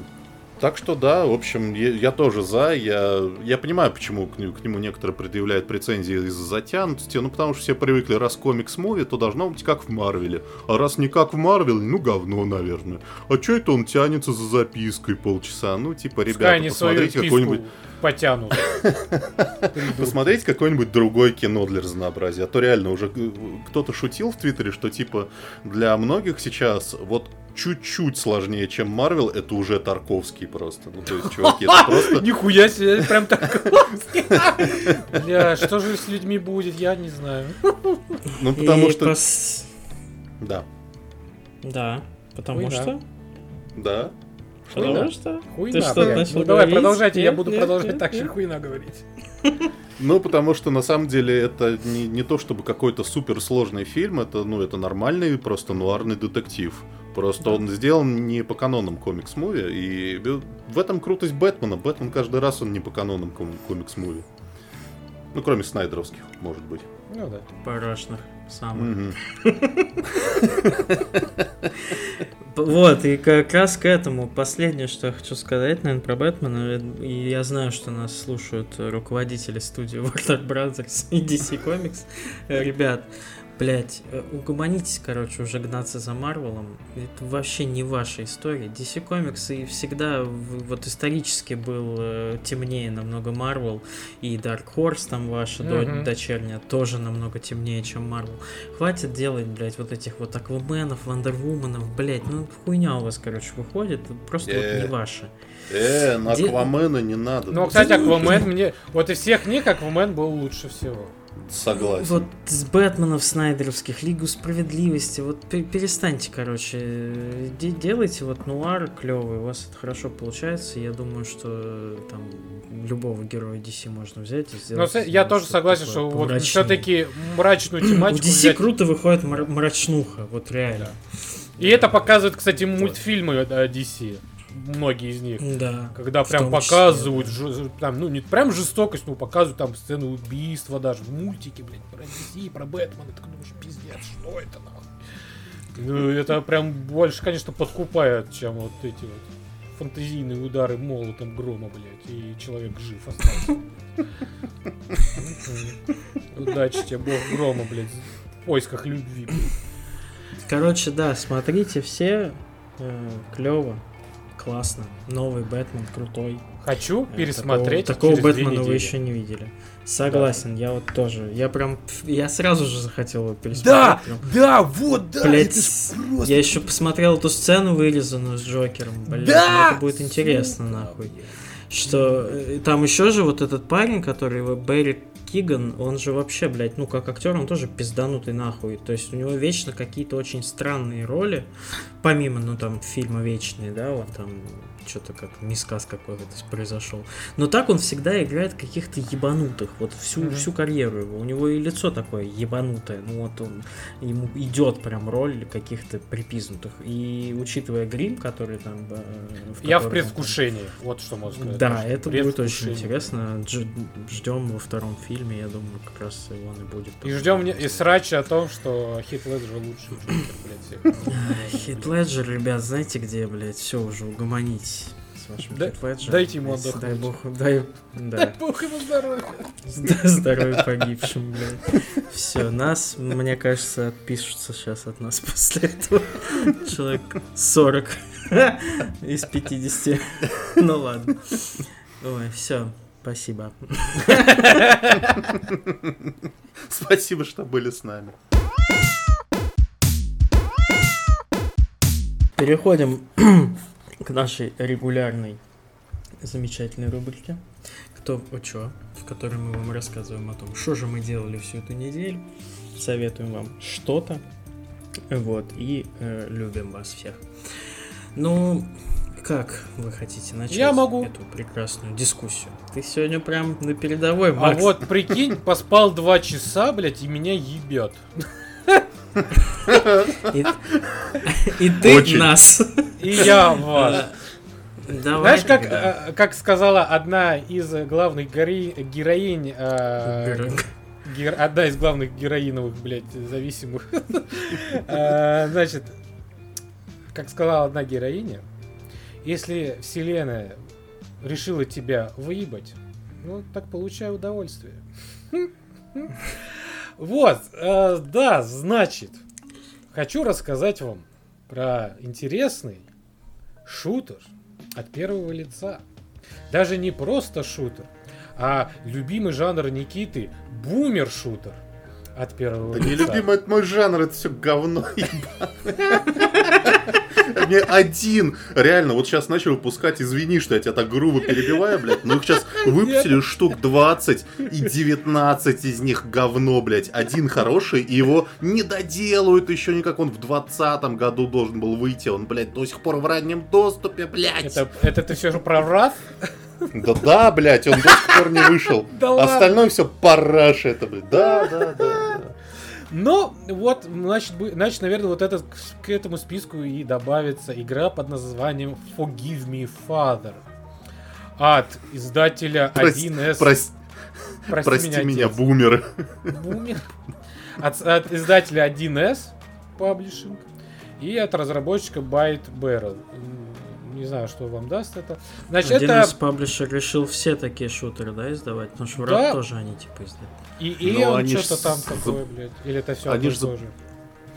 Так что да, в общем, я, я тоже за. Я, я понимаю, почему к, к нему некоторые предъявляют претензии из-за затянутости. Ну, потому что все привыкли, раз комикс-муви, то должно быть как в Марвеле. А раз не как в Марвеле, ну, говно, наверное. А что это он тянется за запиской полчаса? Ну, типа, ребята, посмотрите какой-нибудь потянут. Посмотреть какое-нибудь другое кино для разнообразия. А то реально уже кто-то шутил в Твиттере, что типа для многих сейчас вот чуть-чуть сложнее, чем Марвел, это уже Тарковский просто. Ну, то есть, чуваки, это просто... Нихуя себе, прям Тарковский. Бля, что же с людьми будет, я не знаю. Ну, потому что... Да. Да, потому что... Да. Потому что? Хуйна. Ты что начал Ну давай, продолжайте, я буду продолжать так же хуйна говорить. Ну, потому что на самом деле это не, не то чтобы какой-то суперсложный фильм, это, ну, это нормальный, просто нуарный детектив. Просто да. он сделан не по канонам комикс-муви, и в этом крутость Бэтмена. Бэтмен каждый раз он не по канонам комикс-муви. Ну, кроме снайдеровских, может быть. Ну да. Парашных самых. Вот, и как раз к этому последнее, что я хочу сказать, наверное, про Бэтмена. И я знаю, что нас слушают руководители студии Warner Brothers и DC Comics. Э, Ребят, блять, угомонитесь, короче, уже гнаться за Марвелом. Это вообще не ваша история. DC Comics и всегда вот исторически был э, темнее намного Марвел. И Dark Horse там ваша до- Мгм. дочерняя тоже намного темнее, чем Марвел. Хватит делать, блядь, вот этих вот Акваменов, Вандервуменов, блядь, ну хуйня у вас, короче, выходит, просто вот Э. не ваша. Э, на Аквамена не надо. Ну, кстати, Аквамен мне... Вот из всех книг Аквамен был лучше всего. Согласен. Вот с Бэтменов Снайдеровских, Лигу Справедливости, вот пе- перестаньте, короче, де- делайте вот нуар клевый, у вас это хорошо получается, я думаю, что э, там любого героя DC можно взять и Но сделать. из я тоже согласен, что вот все-таки мрачную У тематику DC взять. круто выходит мра- мрачнуха, вот реально. И это показывает, кстати, мультфильмы э, DC. Многие из них. Да. Когда прям том числе, показывают, да. жё- там, ну не прям жестокость, но показывают там сцены убийства даже в мультике, блядь, про DC, про Бэтмена. Ты думаешь, пиздец, что это нахуй? Ну, это прям больше, конечно, подкупает, чем вот эти вот фантазийные удары молотом грома, блядь, и человек жив остался. Мгм. Удачи тебе, бог грома, блядь, в поисках любви, блядь. Короче, да, смотрите все, клево, классно, новый Бэтмен крутой. Хочу Э, пересмотреть Такого, такого Бэтмена вы еще не видели. Согласен, я вот тоже. Я прям, я сразу же захотел его пересмотреть. Да, прям. да, вот, да, ж просто я еще посмотрел эту сцену вырезанную с Джокером. Блядь, Да! ну это будет интересно, нахуй. Что э, там еще же вот этот парень, который его Берри Киган, он же вообще, блядь, ну как актер, он тоже пизданутый нахуй. То есть у него вечно какие-то очень странные роли, помимо, ну там, фильма Вечные, да, вот там что-то как мискас какой-то произошел. Но так он всегда играет каких-то ебанутых, вот всю, Мгм. всю карьеру его. У него и лицо такое ебанутое, ну вот он, ему идет прям роль каких-то припизнутых. И учитывая грим, который там... э, Я в он там- предвкушении. Вот что можно сказать. да, это будет очень интересно. Дж- Ждем во втором фильме, я думаю, как раз и он и будет. И ждем и срача о том, что Хит Леджер всех. Хит Леджер, ребят, знаете где, блядь, все уже угомонитесь с вашим Да- Хит Леджером. дайте ему Дай отдохнуть. бог, дай, да, Бог ему здоровья. Зд- здоровья погибшим, блядь. Все, нас, мне кажется, отпишутся сейчас от нас после этого. Человек 40 из 50. Ну ладно. Ой, все, спасибо. Спасибо, что были с нами. Переходим к нашей регулярной замечательной рубрике «Кто о чё», в которой мы вам рассказываем о том, что же мы делали всю эту неделю, советуем вам что-то, вот, и э, любим вас всех. Ну, как вы хотите начать Я могу. эту прекрасную дискуссию? Ты сегодня прям на передовой, А Макс. вот прикинь, поспал два часа, блядь, и меня ебет. И, ты нас. И я вас. Давай Знаешь, как, э, как сказала одна из главных гори- героинь... э, Героинь. гер- Одна из главных героиновых, блядь, зависимых. Э, Значит, как сказала одна героиня, если вселенная решила тебя выебать, ну, так получай удовольствие. Вот, э, да, значит, хочу рассказать вам про интересный шутер от первого лица. Даже не просто шутер, а любимый жанр Никиты бумер-шутер от первого Да лица. нелюбимый это мой жанр, это все говно ебаное. Мне один, реально, вот сейчас начал выпускать, извини, что я тебя так грубо перебиваю, блядь, но их сейчас выпустили штук 20, и 19 из них говно, блядь. Один хороший, и его не доделают еще никак, он в 20 году должен был выйти, он, блядь, до сих пор в раннем доступе, блядь. Это, это ты все же про Wrath? Да да, блядь, он до сих пор не вышел. Да. Остальное все параш это, блядь. Да, да, да. да. Но вот, значит, значит, наверное, вот этот к этому списку и добавится игра под названием Forgive Me Father от издателя Прос- 1С. прос- Прости, Прости меня, отец. бумеры. Бумер. От, от издателя 1С Publishing и от разработчика Byte Barrel. Не знаю, что вам даст это. Значит, Один это из паблишер решил все такие шутеры, да, издавать? Потому что Да. Rap тоже они типа издают. и, и Ну, он они ж что-то там за- такое, блядь. Или это все они и же.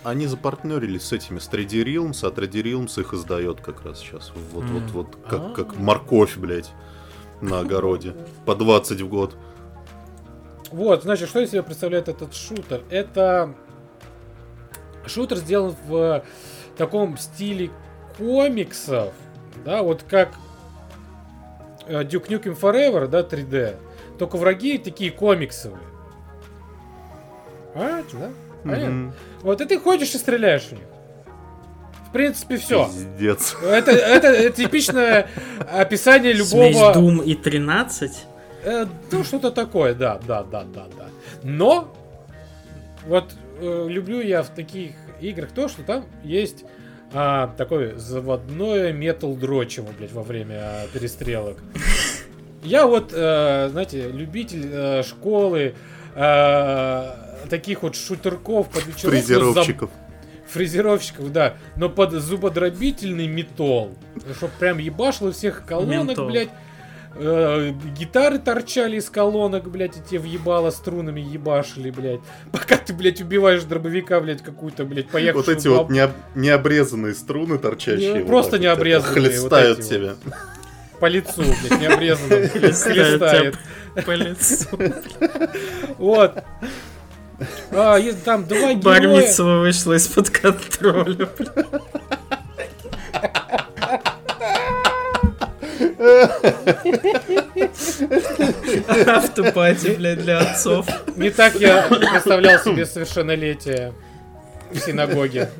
Они запартнерились с этими, с 3D Realms, а 3D Realms их издает как раз сейчас. Вот, вот, М. вот, как, как А. морковь, блядь, на огороде. По 20 в год. Вот, значит, что из себя представляет этот шутер? Это шутер сделан в таком стиле комиксов, да, вот как э, Duke Nukem Forever, да, 3D. Только враги такие комиксовые. Понимаете, да? Понятно? Мгм. Вот и ты ходишь и стреляешь в них. В принципе, все. Пиздец. Это, это типичное описание Смесь любого... Doom и 13. Э, ну, что-то такое, да, да, да, да, да. Но, вот э, люблю я в таких играх то, что там есть а, такое заводное метал дрочево, блядь, во время перестрелок. Я вот, э, знаете, любитель э, школы, э, таких вот шутерков под вечерок, но за- Фрезеровщиков. фрезеровщиков, да, но под зубодробительный металл. Чтоб прям ебашило всех колонок, Ментол. блядь. Э, гитары торчали из колонок, блядь, и те въебало струнами ебашили, блядь. Пока ты, блядь, убиваешь дробовика, блядь, какую-то, блядь, Вот поехавшую эти вот бабу. необ- необрезанные струны торчащие. Не, вот просто так вот необрезанные, Хлестают вот тебя. по лицу, блядь, необрезанным Хлестает. По лицу. Вот. А, там два героя. Бармицева вышла из-под контроля. Автопати, блядь, для отцов. Не так я представлял себе совершеннолетие в синагоге.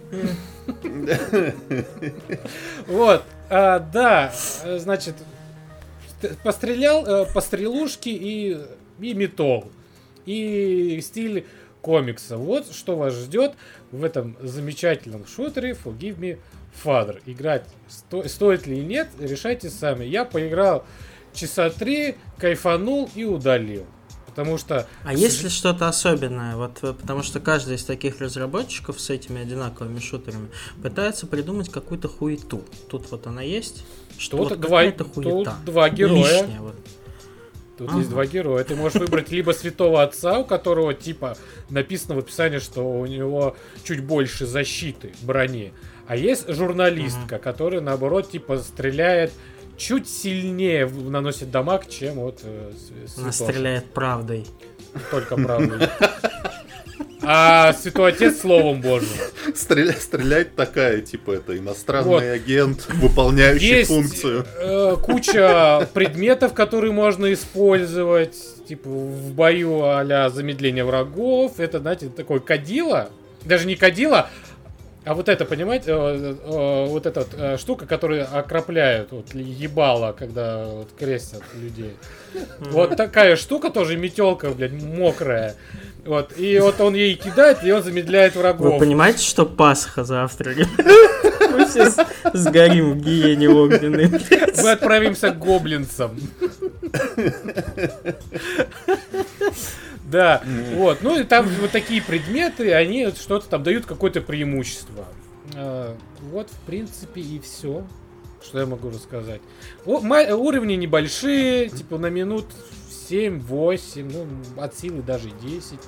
Вот, а, да, значит, ст- пострелял, э, пострелушки и, и метол. И стиль комикса. Вот что вас ждет в этом замечательном шутере Forgive Me Father. Играть сто- стоит ли нет, решайте сами. Я поиграл часа три, кайфанул и удалил. Потому что... А есть ли что-то особенное? Вот, э, потому что каждый из таких разработчиков с этими одинаковыми шутерами пытается придумать какую-то хуету. Тут вот она есть. Что вот два, тут два героя. Лишняя вот. Тут Ага. есть два героя. Ты можешь выбрать либо святого отца, у которого типа написано в описании, что у него чуть больше защиты брони. А есть журналистка, которая наоборот типа стреляет чуть сильнее, наносит дамаг, чем вот э, Она стреляет правдой. Только правда. А святой отец словом божьим. Стреля- Стрелять такая, типа, это иностранный Вот. агент, выполняющий Есть функцию. э, куча предметов, которые можно использовать, типа в бою а замедление врагов. Это, знаете, такой кадила. Даже не кадила, а вот это, понимаете, э, э, вот эта вот, э, штука, которая окропляют, вот ебало, когда вот крестят людей. Вот такая штука тоже метелка, блядь, мокрая. Вот, и вот он ей кидает, и он замедляет Вы врагов. понимаете, что Пасха завтра? Мы все сгорим в гиене огненной. Мы отправимся к гоблинцам. Да, вот. Ну и там вот такие предметы, они что-то там дают какое-то преимущество. А, Вот, в принципе, и все, что я могу рассказать. Уровни небольшие, типа на минут 7-8, ну, от силы даже 10.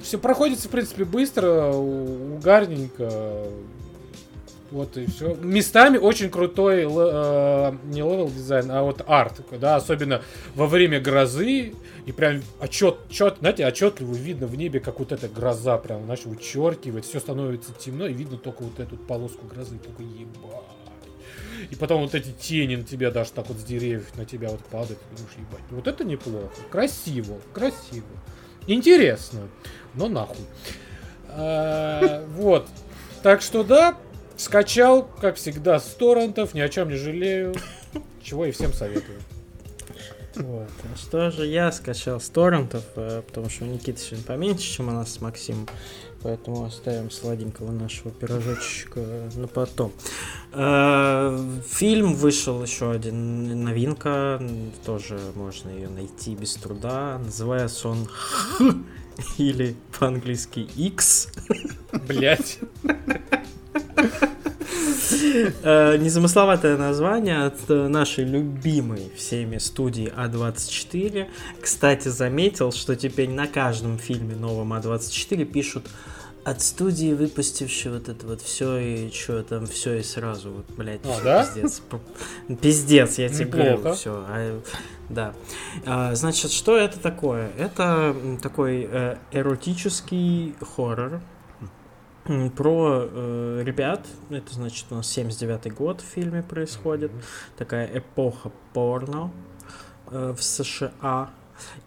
Все проходится, в принципе, быстро, угарненько. Вот и все. Местами очень крутой э, не level design, а вот арт, да, особенно во время грозы. И прям отчет, чет, знаете, отчетливо видно в небе, как вот эта гроза прям, знаешь, вычеркивает, все становится темно, и видно только вот эту полоску грозы, только ебать. И потом вот эти тени на тебя даже так вот с деревьев на тебя вот падают, и думаешь, ебать. Вот это неплохо. Красиво, красиво. Интересно, но нахуй. А, Вот. Так что да, скачал, как всегда, с торрентов, ни о чем не жалею. Чего и всем советую. Вот. А Что же я скачал с торрентов, э, потому что у Никиты сегодня поменьше, чем у нас с Максимом. Поэтому оставим сладенького нашего пирожочка на потом. Э, Фильм вышел еще один новинка, тоже можно ее найти без труда. Называется он Х или по-английски X. Блять. Э, Незамысловатое название от нашей любимой всеми студии А24. Кстати, заметил, что теперь на каждом фильме новом А24 пишут от студии, выпустившей вот это вот все и что там все и сразу, вот, блядь, А, да? пиздец. Пиздец, я тебе Неплохо. говорю, все. да. А, значит, что это такое? Это такой э, эротический хоррор, про э, ребят, это значит у нас 79 год в фильме происходит, такая эпоха порно э, в США.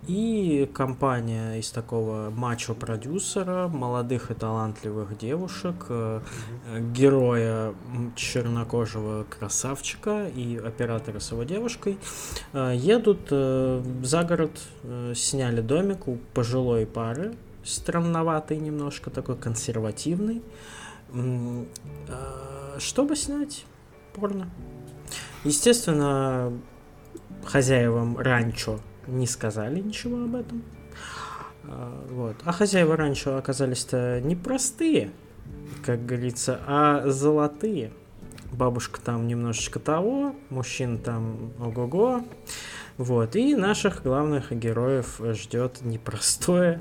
И компания из такого мачо-продюсера, молодых и талантливых девушек, э, э, героя чернокожего красавчика и оператора с его девушкой э, едут э, за город, э, сняли домик у пожилой пары, странноватый немножко, такой консервативный, э, чтобы снять порно. Естественно, хозяевам ранчо не сказали ничего об этом. А, Вот. А хозяева ранчо оказались-то не простые, как говорится, а золотые. Бабушка там немножечко того, мужчина там ого-го. Вот. И наших главных героев ждет непростое.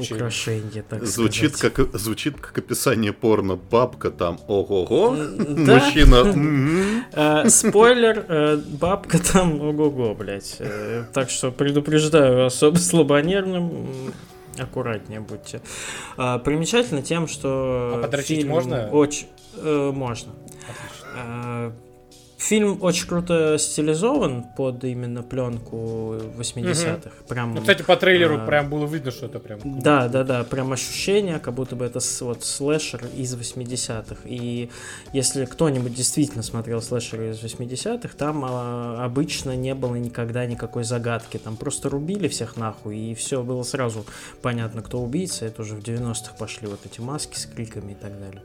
Украшение, так Звучит сказать. как, звучит как описание порно. Бабка там ого-го, да. мужчина. Э, Спойлер, э, бабка там ого-го, блядь. Э, Так что предупреждаю особо слабонервным, аккуратнее будьте. Примечательно тем, что А подрочить фильм можно? Очень можно. Фильм очень круто стилизован под именно пленку 80-х. Прям Ну, кстати, по трейлеру А. прям было видно, что это прям... да, да, да, прям ощущение, как будто бы это вот слэшер из 80-х. И если кто-нибудь действительно смотрел слэшеры из 80-х, там а, обычно не было никогда никакой загадки. Там просто рубили всех нахуй, и все было сразу понятно, кто убийца. Это уже в 90-х пошли вот эти маски с криками и так далее.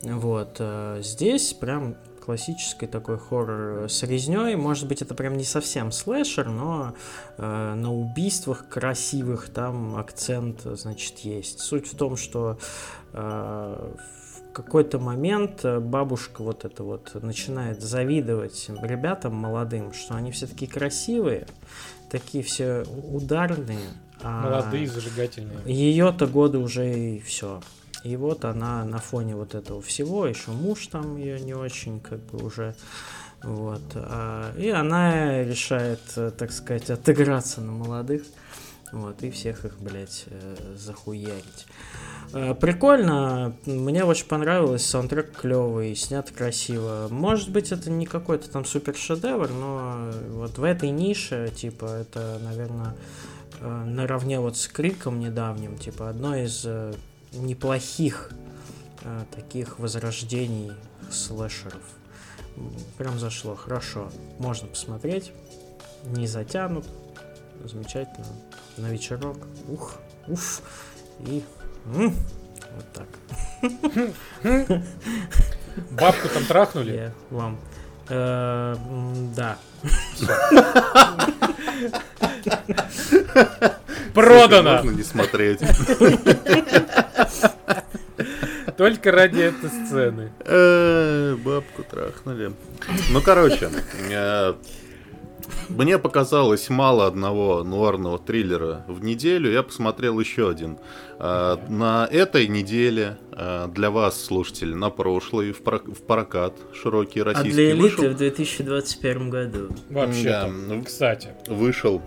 Вот. э, Здесь прям классический такой хоррор с резней. Может быть, это прям не совсем слэшер, но э, на убийствах красивых там акцент, значит, есть. Суть в том, что э, в какой-то момент э, бабушка вот это вот начинает завидовать ребятам молодым, что они все такие красивые, такие все ударные. а Молодые, зажигательные. ее-то годы уже и все. И вот она на фоне вот этого всего, еще муж там ее не очень, как бы уже. Вот. а, И она решает, э, так сказать, отыграться на молодых. Вот, и всех их, блядь, э, захуярить. Э, Прикольно, мне очень понравилось, саундтрек клевый, снят красиво. Может быть, это не какой-то там супер шедевр, но вот в этой нише, типа, это, наверное, наравне вот с Криком недавним, типа, одно из неплохих э, таких возрождений слэшеров. Прям зашло, хорошо. Можно посмотреть, не затянут, замечательно. На вечерок, ух, уф, и м, вот так. Бабку там трахнули? Я вам. Э, Да. Продано! Можно не смотреть. Только ради этой сцены. Э, Бабку трахнули. Ну, короче, э, мне показалось мало одного нуарного триллера в неделю. Я посмотрел еще один. Э, На этой неделе э, для вас, слушатели, на прошлой в про- в прокат широкий А российский для элиты вышел. в 2021 году. Вообще. Да, ну, Кстати. вышел.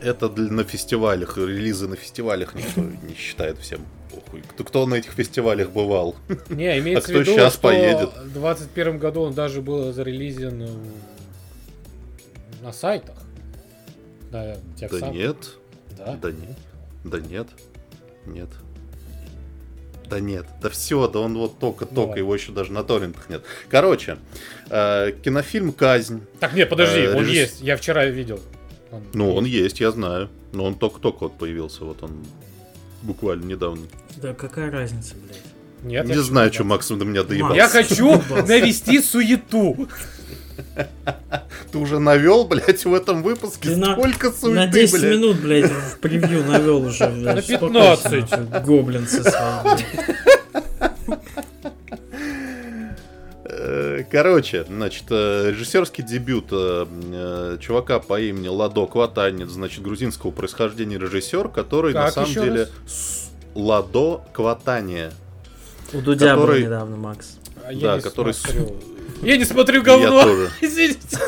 Это для- на фестивалях, релизы на фестивалях никто не считает всем похуй. Кто, кто на этих фестивалях бывал? Не, имеется кто в виду, щас что поедет? в 21 году он даже был зарелизен на сайтах. Да, тех Да самых. нет, Да. да нет, да нет, нет. Да нет, да все, да он вот только-только, Да. его еще даже на торрентах нет. Короче, э, кинофильм «Казнь». Так, нет, подожди, Э, он режисс- есть. Я вчера видел. Он Ну, он есть, я знаю. Но он только-только вот появился, вот он буквально недавно. Да какая разница, блядь? Нет, Не я знаю, что Максим до меня доебался. Я хочу навести суету. Ты уже навел, блядь, в этом выпуске Ты на- сколько суеты, На 10 блядь. минут, блядь, в превью навел уже. блядь. На Успокойся, 15. нахуй, Гоблинцы свои. блядь. Э, Короче, значит, э, режиссерский дебют э, э, чувака по имени Ладо Кватанец, значит, грузинского происхождения режиссер, который на Как самом еще деле раз? с- Ладо Кватания. У Дудя был Который- недавно, Макс. А Да, который с- смотрю. Я не смотрю Я говно. тоже. Извините.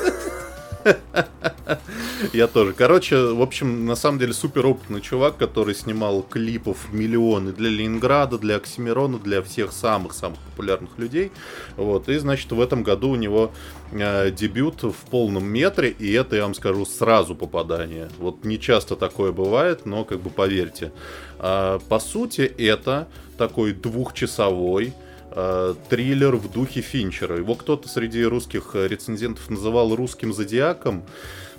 Я тоже. Короче, в общем, на самом деле супер опытный чувак, который снимал клипов миллионы для Ленинграда, для Оксимирона, для всех самых-самых популярных людей. Вот. И, значит, в этом году у него э, дебют в полном метре, и это, я вам скажу, сразу попадание. Вот не часто такое бывает, но как бы поверьте. А, по сути, это такой двухчасовой э, триллер в духе Финчера. Его кто-то среди русских э, рецензентов называл русским зодиаком.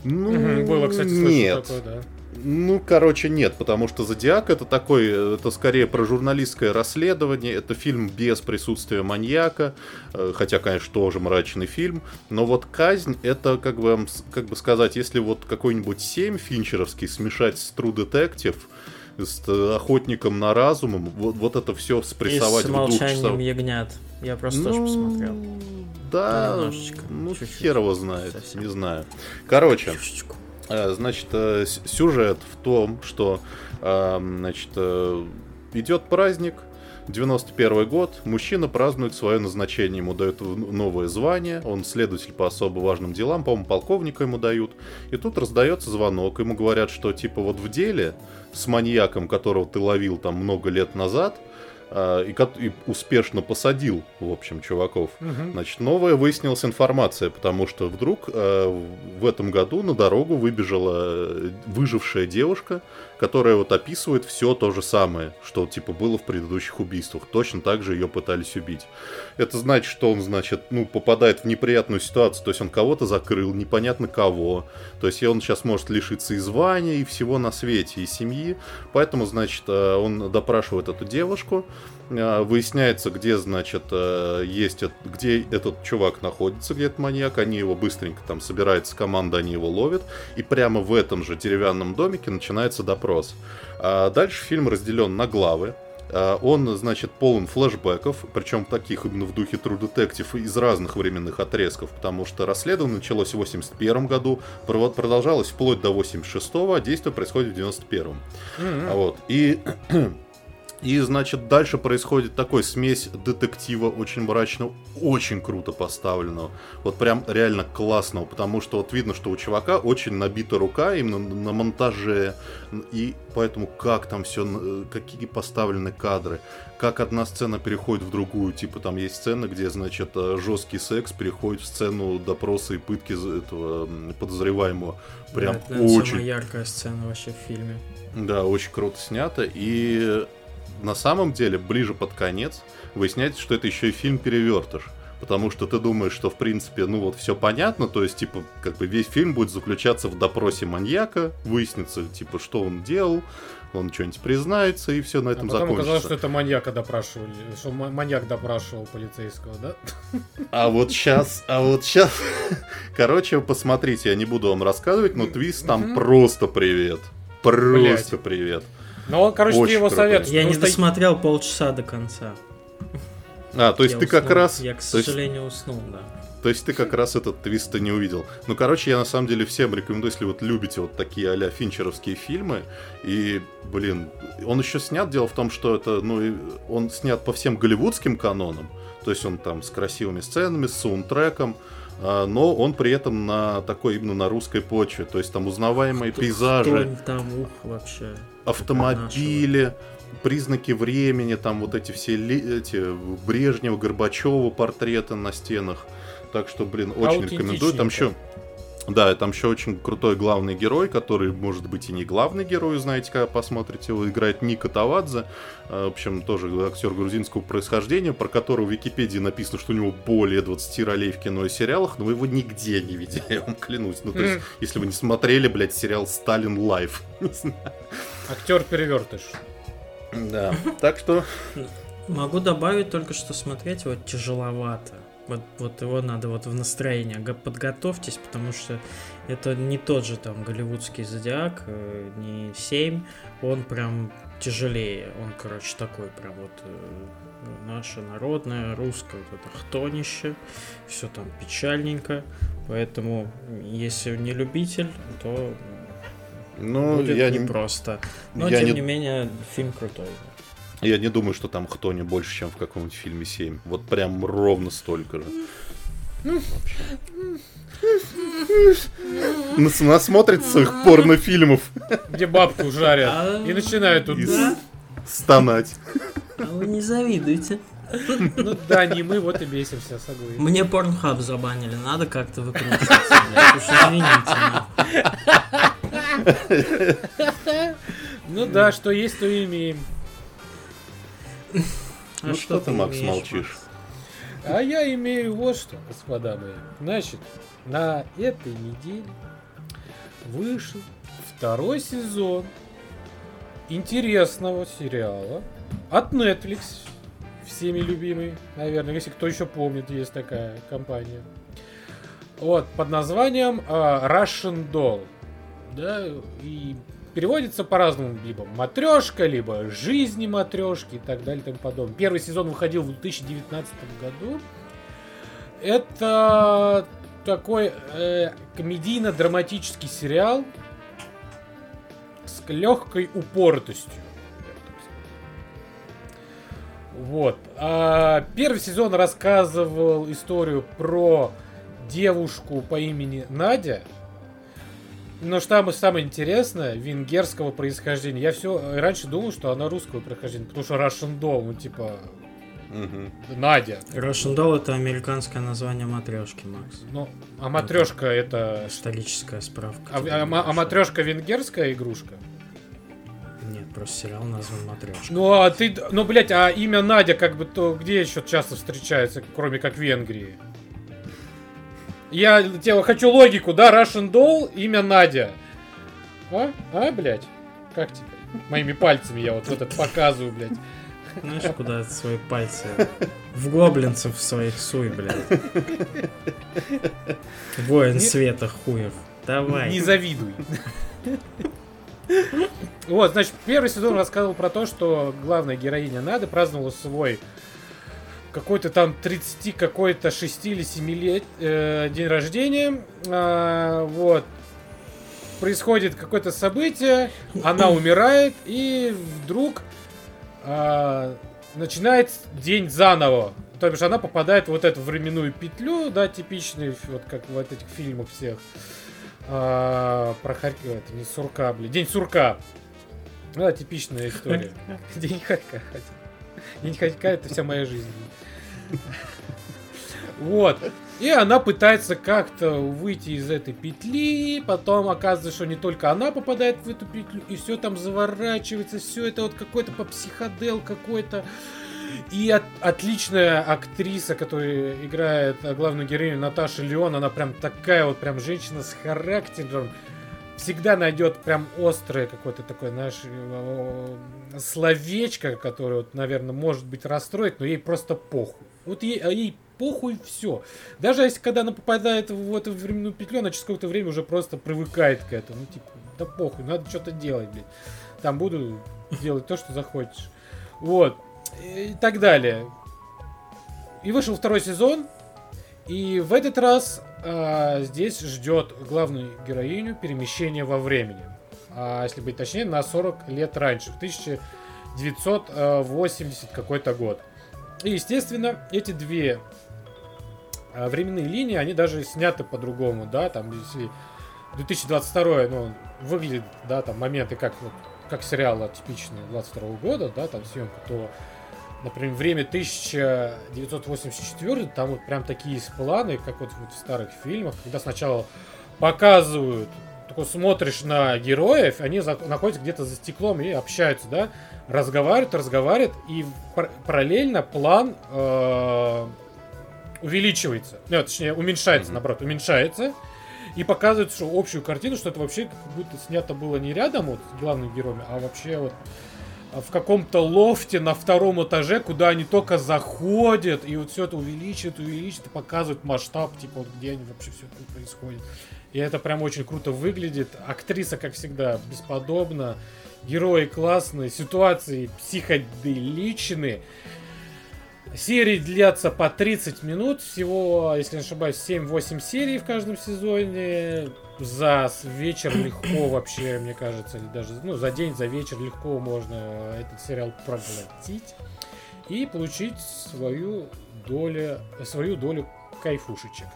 Ну, Мгм, Было, кстати, нет. такое, да. Ну, короче, нет, потому что Зодиак это такой, э, это скорее про журналистское расследование, это фильм без присутствия маньяка, э, хотя, конечно, тоже мрачный фильм, но вот казнь это, как бы, как бы сказать, если вот какой-нибудь 7 финчеровский смешать с True Detective, с охотником на разумом, вот, вот это все И спрессовать с в двух часов. ягнят. Я просто тоже Ну, посмотрел. Да, Ну, немножечко, ну чуть-чуть. хер его знает, Совсем. не знаю. Короче, Чуточку. Э, Значит, э, сюжет в том, что э, значит, идет праздник, 91 год, мужчина празднует свое назначение, ему дают в- новое звание, он следователь по особо важным делам, по-моему, полковника ему дают. И тут раздается звонок, ему говорят, что типа вот в деле с маньяком, которого ты ловил там много лет назад, и, кот- и успешно посадил, в общем, чуваков, Мгм. Значит, новая выяснилась информация, потому что вдруг э, в этом году на дорогу выбежала э, выжившая девушка, которая вот описывает все то же самое, что типа было в предыдущих убийствах. Точно так же ее пытались убить. Это значит, что он, значит, ну, попадает в неприятную ситуацию, то есть он кого-то закрыл, непонятно кого. То есть и он сейчас может лишиться и звания, и всего на свете, и семьи. Поэтому, значит, э, он допрашивает эту девушку, выясняется, где, значит, э, есть, где этот чувак находится, где этот маньяк, они его быстренько там собирается команда, они его ловят, и прямо в этом же деревянном домике начинается допрос. А дальше фильм разделен на главы. А, Он, значит, полон флэшбэков, причем таких именно в духе True Detective из разных временных отрезков, потому что расследование началось в 81 году, продолжалось вплоть до 86 а действие происходит в 91 Мгм. а Вот. И, и, значит, дальше происходит такой смесь детектива очень мрачного, очень круто поставленного. Вот прям реально классного, потому что вот видно, что у чувака очень набита рука именно на монтаже. И поэтому как там все, какие поставлены кадры, как одна сцена переходит в другую. Типа там есть сцена, где, значит, э, жесткий секс переходит в сцену допроса и пытки этого подозреваемого. Прям Да, это, очень самая яркая сцена вообще в фильме. да, очень круто снято. И на самом деле, ближе под конец, выясняется, что это еще и фильм перевертыш. Потому что ты думаешь, что в принципе, ну вот все понятно, то есть, типа, как бы весь фильм будет заключаться в допросе маньяка, выяснится, типа, что он делал, он что-нибудь признается, и все на А этом потом оказалось, закончится. что это маньяка допрашивали, что ма- маньяк допрашивал полицейского, да? А вот сейчас, а вот сейчас. Короче, посмотрите, я не буду вам рассказывать, но твист там просто привет. Просто привет. Ну, короче, Очень ты его советуешь. Я не что- досмотрел полчаса до конца. А, то есть Я ты как уснул. раз. Я, к то есть- сожалению, уснул, да. То есть ты как раз этот твист не увидел. Ну, короче, я на самом деле всем рекомендую, если вот любите вот такие а-ля финчеровские фильмы. И, блин, он еще снят. Дело в том, что это, ну, и он снят по всем голливудским канонам. То есть он там с красивыми сценами, с саундтреком. а, Но он при этом на такой именно на русской почве. То есть там узнаваемые Кто- пейзажи, кто там, ух, вообще. Автомобили, признаки времени, там вот эти все эти Брежнева, Горбачева портреты на стенах. Так что, блин, очень рекомендую. Там еще Да, там еще очень крутой главный герой, который, может быть, и не главный герой, знаете, когда посмотрите, его играет Ника Тавадзе, а, в общем, тоже актер грузинского происхождения, про которого в Википедии написано, что у него более 20 ролей в кино и сериалах, но вы его нигде не видели, я вам клянусь. Ну, то есть, если вы не смотрели, блядь, сериал «Сталин Live», Актер-перевертыш. Да, так что... Могу добавить только, что смотреть его тяжеловато. Вот, вот его надо вот в настроение подготовьтесь, потому что это не тот же там голливудский зодиак, э, не 7, он прям тяжелее. Он, короче, такой прям вот э, наше народное, русское вот это хтонище, все там печальненько. Поэтому, если не любитель, то Ну, будет я не, непросто. Но, я тем не- не менее, фильм крутой. я не думаю, что там кто не больше, чем в каком-нибудь фильме 7. Вот прям ровно столько же. Нас- Насмотрится своих порнофильмов Где бабку жарят. А, И начинают тут... и Да? стонать. А вы не завидуйте. Ну да, не мы, вот и бесимся, согласен. Мне порнхаб забанили, надо как-то выкрутиться. блядь, Уж извините. нахуй. Ну да, что есть, то и имеем. А Ну что ты, Макс, имеешь, молчишь? А я имею вот что, господа мои. Значит, на этой неделе вышел второй сезон интересного сериала от Netflix. Всеми любимый, наверное, если кто еще помнит, есть такая компания. Вот, под названием а, Russian Doll. Да, и переводится по-разному, либо матрешка, либо жизни матрешки и так далее и тому подобное. Первый сезон выходил в 2019 году. Это такой э, комедийно-драматический сериал с легкой упоротостью. Вот. А первый сезон рассказывал историю про девушку по имени Надя. Но что там самое интересное, венгерского происхождения. Я все раньше думал, что она русского происхождения, потому что Russian Doll, ну типа Мгм. Надя. Russian Doll это американское название матрешки, Макс. Ну, а матрешка это... Историческая справка. А, а, а матрешка венгерская игрушка? Просто сериал назван матрешка. Ну, а ты... Ну, блядь, а имя Надя как бы то где еще часто встречается, кроме как в Венгрии? Я тебе хочу логику, да? Russian Doll, имя Надя. А? А, блядь? Как тебе? Моими пальцами я вот, вот это показываю, блядь. Знаешь, куда свои пальцы? В гоблинцев своих суй, блядь. Воин света хуев. Давай. Не завидуй. Вот, значит, первый сезон рассказывал про то, что главная героиня Нады праздновала свой какой-то там 30 какой-то 6 или 7 лет э, день рождения. А, вот. Происходит какое-то событие, она умирает, и вдруг а, начинает день заново. То бишь она попадает в вот эту временную петлю, да, типичный, вот как в вот этих фильмах всех. А, про Харьков, это не сурка, блин, день сурка. Да, типичная история. День Харька. День Харька это вся моя жизнь. Вот. И она пытается как-то выйти из этой петли, потом оказывается, что не только она попадает в эту петлю, и все там заворачивается, все это вот какой-то по психодел какой-то. И от- отличная актриса, которая играет главную героиню Наташа Леон, она прям такая вот прям женщина с характером. Всегда найдет прям острое какое-то такое, знаешь, э, словечко, которое, вот, наверное, может быть расстроит, но ей просто похуй. Вот ей, а ей похуй все. Даже если когда она попадает в эту временную петлю, она через какое-то время уже просто привыкает к этому. Ну, типа, да похуй, надо что-то делать, блядь. Там буду делать то, что захочешь. Вот. И так далее. И вышел второй сезон. И в этот раз а, здесь ждет главную героиню перемещение во времени. А, если быть точнее, на 40 лет раньше, в 1980 какой-то год. И, естественно, эти две а, временные линии, они даже сняты по-другому, да, там, если 2022, ну, выглядит, да, там, моменты, как, вот, как сериала типичные 22 года, да, там, съемка, то, например, время 1984, там вот прям такие есть планы, как вот, вот в старых фильмах, когда сначала показывают, такой смотришь на героев, они за- находятся где-то за стеклом и общаются, да, разговаривают, разговаривают, и пар- параллельно план э, увеличивается, нет, точнее уменьшается, Мгм. наоборот, уменьшается, и показывает что общую картину, что это вообще как будто снято было не рядом вот с главными героями, а вообще вот в каком-то лофте на втором этаже, куда они только заходят, и вот все это увеличивает, увеличивает, и показывает масштаб, типа, вот где они вообще все это происходит. И это прям очень круто выглядит. Актриса, как всегда, бесподобна. Герои классные, ситуации психоделичные. Серии длятся по 30 минут, всего, если не ошибаюсь, 7-8 серий в каждом сезоне. За вечер легко вообще, мне кажется, или даже ну, за день, за вечер легко можно этот сериал проглотить и получить свою долю, свою долю кайфушечек.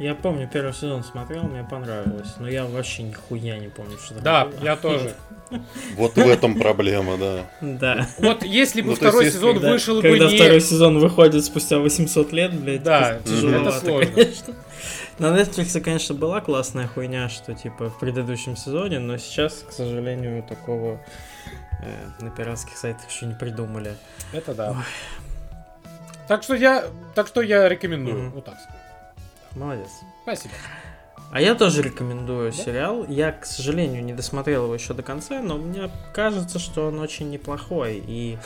Я помню, первый сезон смотрел, мне понравилось. Но я вообще нихуя не помню, что там Да, было. я тоже. Вот в этом проблема, да. Да. Вот если бы Ну, второй сезон вышел бы Когда второй сезон выходит спустя 800 лет, блядь, Да, это тяжеловато, это сложно. конечно. На Netflix, конечно, была классная хуйня, что типа в предыдущем сезоне, но сейчас, к сожалению, такого э, на пиратских сайтах еще не придумали. Это да. Так что я, так что я рекомендую. Вот так сказать. Молодец. Спасибо. А я тоже рекомендую Да? сериал. Я, к сожалению, не досмотрел его еще до конца, но мне кажется, что он очень неплохой. И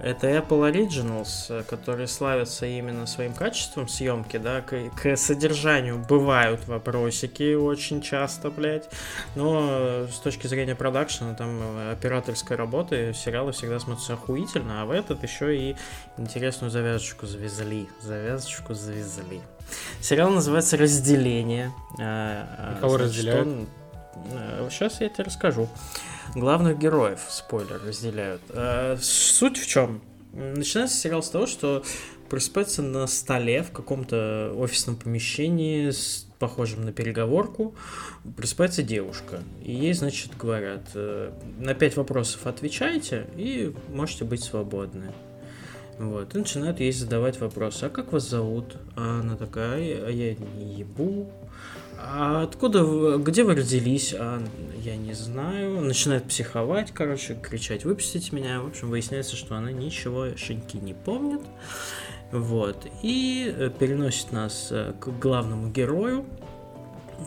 это Apple Originals, э, которые славятся именно своим качеством съемки, да, к, к содержанию бывают вопросики очень часто, блядь. Но э, с точки зрения продакшена, там э, операторской работы, сериалы всегда смотрятся охуительно, а в этот еще и интересную завязочку завезли. Завязочку завезли. Сериал называется «Разделение». И кого разделяют? Сейчас я тебе расскажу. Главных героев, спойлер, разделяют. Э, Суть в чем? Начинается сериал с того, что просыпается на столе в каком-то офисном помещении с похожим на переговорку, просыпается девушка. И ей, значит, говорят, э, на пять вопросов отвечайте и можете быть свободны. Вот, и начинают ей задавать вопросы. А как вас зовут? А она такая, а я не ебу. А откуда вы, где вы родились? А я не знаю. Начинает психовать, короче, кричать, выпустите меня. В общем, выясняется, что она ничего щенки не помнит. Вот. И э, переносит нас э, к главному герою,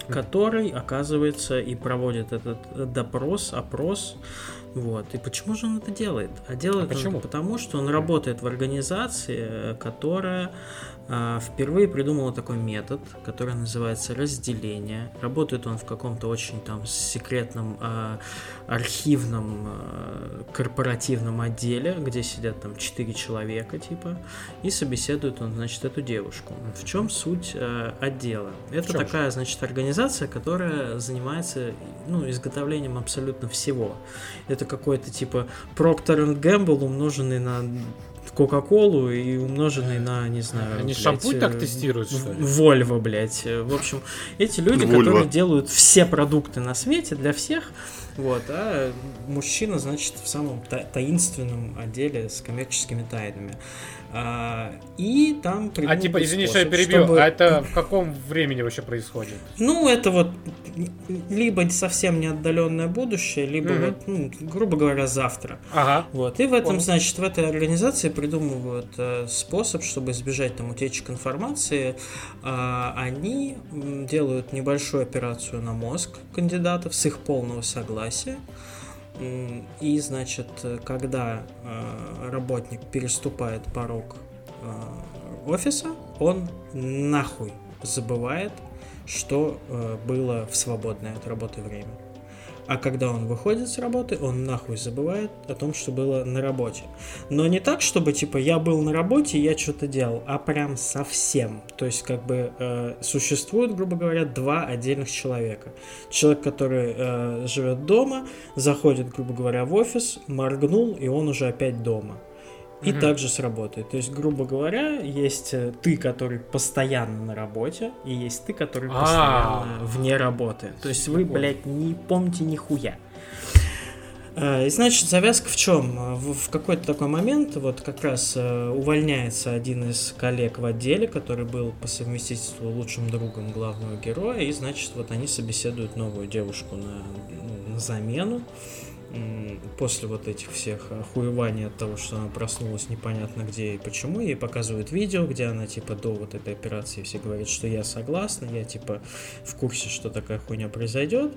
который, оказывается, и проводит этот э, допрос, опрос. Вот. И почему же он это делает? А делает А почему? он потому, что он работает в организации, э, которая впервые придумала такой метод, который называется разделение. Работает он в каком-то очень там секретном а, архивном а, корпоративном отделе, где сидят там четыре человека типа, и собеседует он, значит, эту девушку. В чем суть а, отдела? Это чем же? такая, значит, организация, которая занимается ну, изготовлением абсолютно всего. Это какой-то типа Procter Gamble умноженный на Кока-Колу и умноженный на, не знаю... Они блядь, шампунь так э, тестируют, что ли? Вольво, блядь. В общем, эти люди, Вольво. которые делают все продукты на свете для всех, вот, а мужчина, значит, в самом та- таинственном отделе с коммерческими тайнами. А, и там А типа, извини, что я перебью, чтобы- а это в каком времени вообще происходит? ну, это вот либо совсем не отдаленное будущее, либо, Мгм. вот, ну, грубо говоря, завтра. Ага. Вот. И в этом, Понял. значит, в этой организации придумывают э, способ, чтобы избежать там утечек информации. А, они делают небольшую операцию на мозг кандидатов с их полного согласия. И, значит, когда э, работник переступает порог э, офиса, он нахуй забывает, что э, было в свободное от работы время. А когда он выходит с работы, он нахуй забывает о том, что было на работе. Но не так, чтобы типа я был на работе, я что-то делал, а прям совсем. То есть как бы э, существует, грубо говоря, два отдельных человека. Человек, который э, живет дома, заходит, грубо говоря, в офис, моргнул, и он уже опять дома. И Мгм. также сработает. То есть, грубо говоря, есть э, ты, который постоянно на работе, и есть ты, который А. постоянно вне работы. То есть вы, блядь, не помните нихуя. Э, и значит, завязка в чем? В, в какой-то такой момент вот как раз э, увольняется один из коллег в отделе, который был по совместительству лучшим другом главного героя, и значит, вот они собеседуют новую девушку на, ну, на замену после вот этих всех охуеваний от того, что она проснулась непонятно где и почему, ей показывают видео, где она типа до вот этой операции все говорит, что я согласна, я типа в курсе, что такая хуйня произойдет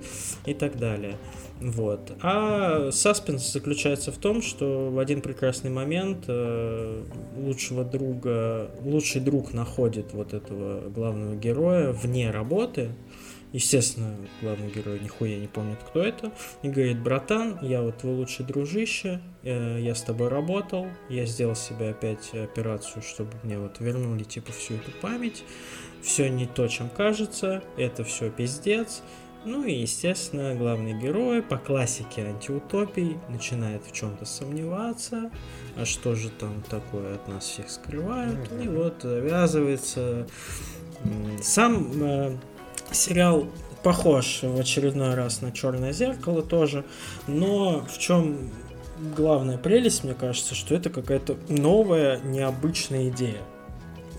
и так далее. Вот. А саспенс заключается в том, что в один прекрасный момент э, лучшего друга, лучший друг находит вот этого главного героя вне работы, Естественно, главный герой нихуя не помнит, кто это. И говорит, братан, я вот твой лучший дружище, э, я с тобой работал, я сделал себе опять операцию, чтобы мне вот вернули типа всю эту память. Все не то, чем кажется, это все пиздец. Ну и, естественно, главный герой по классике антиутопий начинает в чем-то сомневаться, а что же там такое от нас всех скрывают. И вот завязывается сам э, Сериал похож в очередной раз на Черное зеркало тоже, но в чем главная прелесть, мне кажется, что это какая-то новая, необычная идея.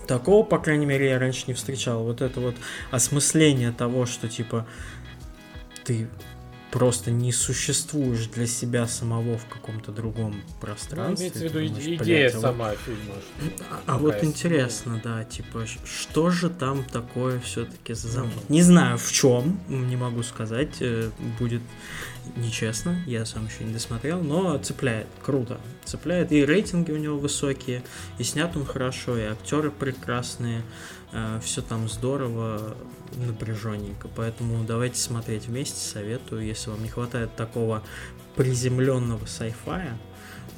Такого, по крайней мере, я раньше не встречал. Вот это вот осмысление того, что типа ты просто не существуешь для себя самого в каком-то другом пространстве. Ну, имеется в виду думаешь, идея блядь, сама а фильма. А, а вот интересно, да, типа, что же там такое все-таки за замок? Не знаю в чем, не могу сказать, э, будет нечестно, я сам еще не досмотрел, но цепляет, круто, цепляет, и рейтинги у него высокие, и снят он хорошо, и актеры прекрасные, э, все там здорово, напряженненько. Поэтому давайте смотреть вместе, советую. Если вам не хватает такого приземленного сайфая,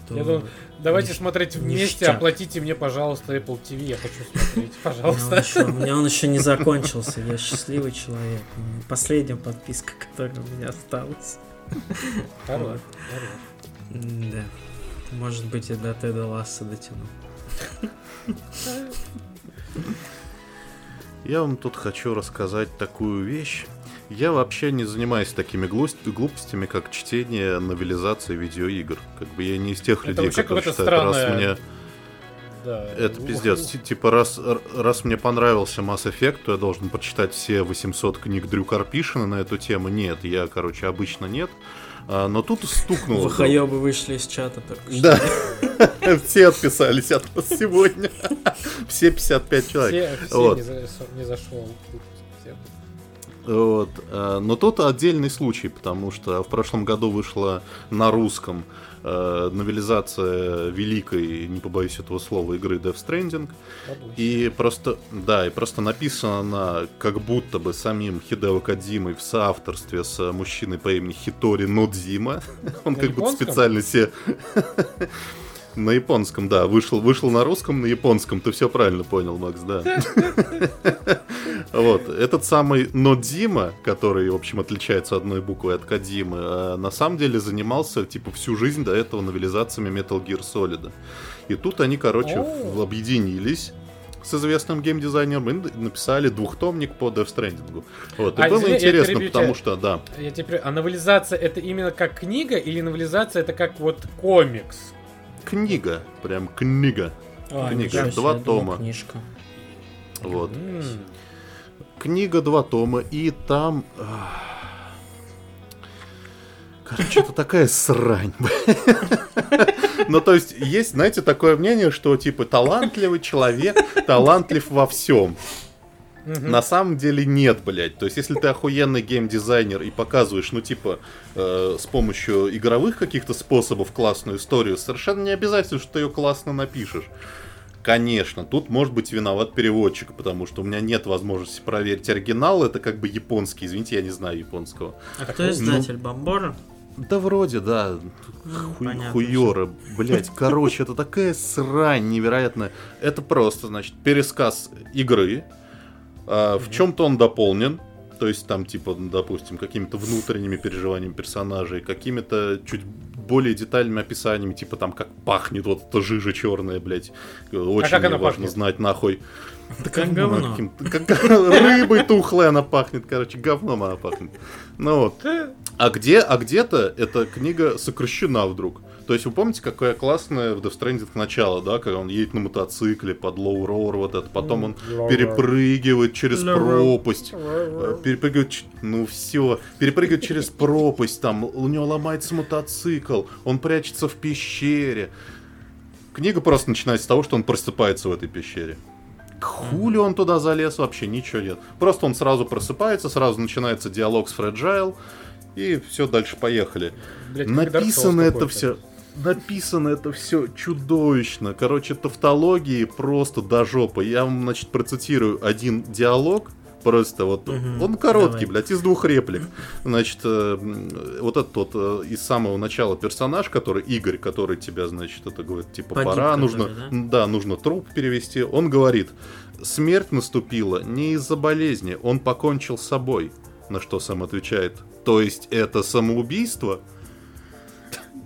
то... Я думаю, давайте ништяк. смотреть вместе, ништяк. оплатите мне, пожалуйста, Apple TV, я хочу смотреть, пожалуйста. У меня он еще не закончился, я счастливый человек. Последняя подписка, которая у меня осталась. Хорош, Да. Может быть, и до Теда Ласса дотяну. Я вам тут хочу рассказать такую вещь. Я вообще не занимаюсь такими глупостями, как чтение, новелизация видеоигр. Как бы я не из тех людей, которые считают, странное... раз мне... Да, это ух, пиздец. Ух. Типа, раз, раз мне понравился Mass Effect, то я должен прочитать все 800 книг Дрю Карпишина на эту тему. Нет, я, короче, обычно нет. А, но тут стукнуло. Выхоебы вышли из чата только что. Да. Все отписались от вас сегодня. Все 55 человек. Все, вот. не, зашел. Вот. А, но тут отдельный случай, потому что в прошлом году вышла на русском э, новелизация великой, не побоюсь этого слова, игры Death Stranding. И просто, да, и просто написана она как будто бы самим Хидео Кадзимой в соавторстве с мужчиной по имени Хитори Нодзима. Он как будто специально себе на японском, да. Вышел, вышел на русском, на японском. Ты все правильно понял, Макс, да. Вот. Этот самый Нодзима, который, в общем, отличается одной буквой от Кадимы, а на самом деле занимался, типа, всю жизнь до этого новелизациями Metal Gear Solid. И тут они, короче, объединились с известным геймдизайнером и написали двухтомник по Death Stranding. Вот. И а, было извини, интересно, потому что, да. Я теперь, а новелизация это именно как книга или новелизация это как вот комикс? Книга, прям книга. А, книга, два тома. Книжка. Вот. Mm. Книга, два тома, и там... Короче, это такая срань. Ну, то есть, есть, знаете, такое мнение, что, типа, талантливый человек, талантлив во всем. На самом деле нет, блядь. То есть, если ты охуенный геймдизайнер и показываешь, ну, типа, э, с помощью игровых каких-то способов классную историю, совершенно не обязательно, что ты ее классно напишешь. Конечно, тут может быть виноват переводчик, потому что у меня нет возможности проверить оригинал. Это как бы японский, извините, я не знаю японского. А кто издатель, ну, Бомбора? Да вроде, да. Ху- хуёры, блять. Короче, это такая срань невероятная. Это просто, значит, пересказ игры, а, в чем-то он дополнен, то есть там, типа, допустим, какими-то внутренними переживаниями персонажей, какими-то чуть более детальными описаниями, типа там, как пахнет вот эта жижа черная, блядь. Очень а мне важно пахнет? знать, нахуй. Да как говно. как рыбой тухлой она пахнет, короче, говном она пахнет. Ну вот. А где, а где-то эта книга сокращена вдруг. То есть вы помните, какая классная в Death Stranding начало, да, когда он едет на мотоцикле под Roar, вот это, потом он перепрыгивает через пропасть, э, перепрыгивает, ну все, перепрыгивает через пропасть, там у него ломается мотоцикл, он прячется в пещере. Книга просто начинается с того, что он просыпается в этой пещере. Хули он туда залез, вообще ничего нет. Просто он сразу просыпается, сразу начинается диалог с Фреджайл, и все, дальше поехали. Блядь, Написано это все. Написано это все чудовищно. Короче, тавтологии просто до жопы. Я вам, значит, процитирую один диалог. Просто вот Мгм, он короткий, давай. блядь, из двух реплик. Значит, э, вот этот вот э, из самого начала персонаж, который Игорь, который тебя, значит, это говорит, типа, Погиб, пора, который, нужно, да? да, нужно труп перевести. Он говорит, смерть наступила не из-за болезни, он покончил с собой. На что сам отвечает, то есть это самоубийство?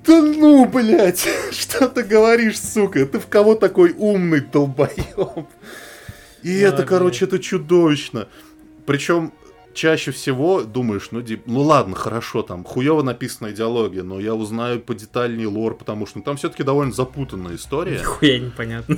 Да ну, блядь, что ты говоришь, сука? Ты в кого такой умный долбоеб? И Да, это, короче, это чудовищно. Причем чаще всего думаешь, ну, ди- ну ладно, хорошо, там хуево написана идеология, но я узнаю подетальнее лор, потому что ну, там все-таки довольно запутанная история. Нихуя непонятно.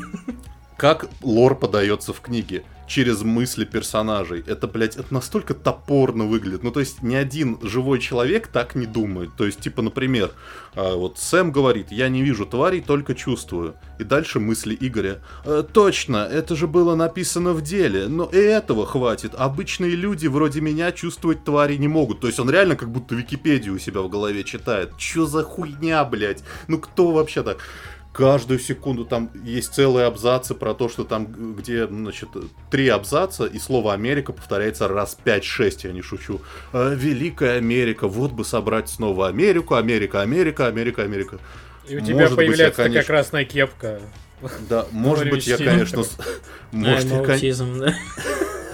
Как лор подается в книге? Через мысли персонажей. Это, блядь, это настолько топорно выглядит. Ну, то есть, ни один живой человек так не думает. То есть, типа, например, а, вот Сэм говорит, я не вижу тварей, только чувствую. И дальше мысли Игоря. «Э, точно, это же было написано в деле, но и этого хватит. Обычные люди вроде меня чувствовать твари не могут. То есть, он реально как будто Википедию у себя в голове читает. Чё за хуйня, блядь? Ну, кто вообще так? Каждую секунду там есть целые абзацы про то, что там, где, значит, три абзаца, и слово Америка повторяется раз 5-6, я не шучу. «Э, Великая Америка, вот бы собрать снова Америку, Америка, Америка, Америка, Америка. И у тебя Может быть, я, появляется конечно- красная кепка. Да, может быть, я, конечно, может, я, Ай, кон- аутизм, да.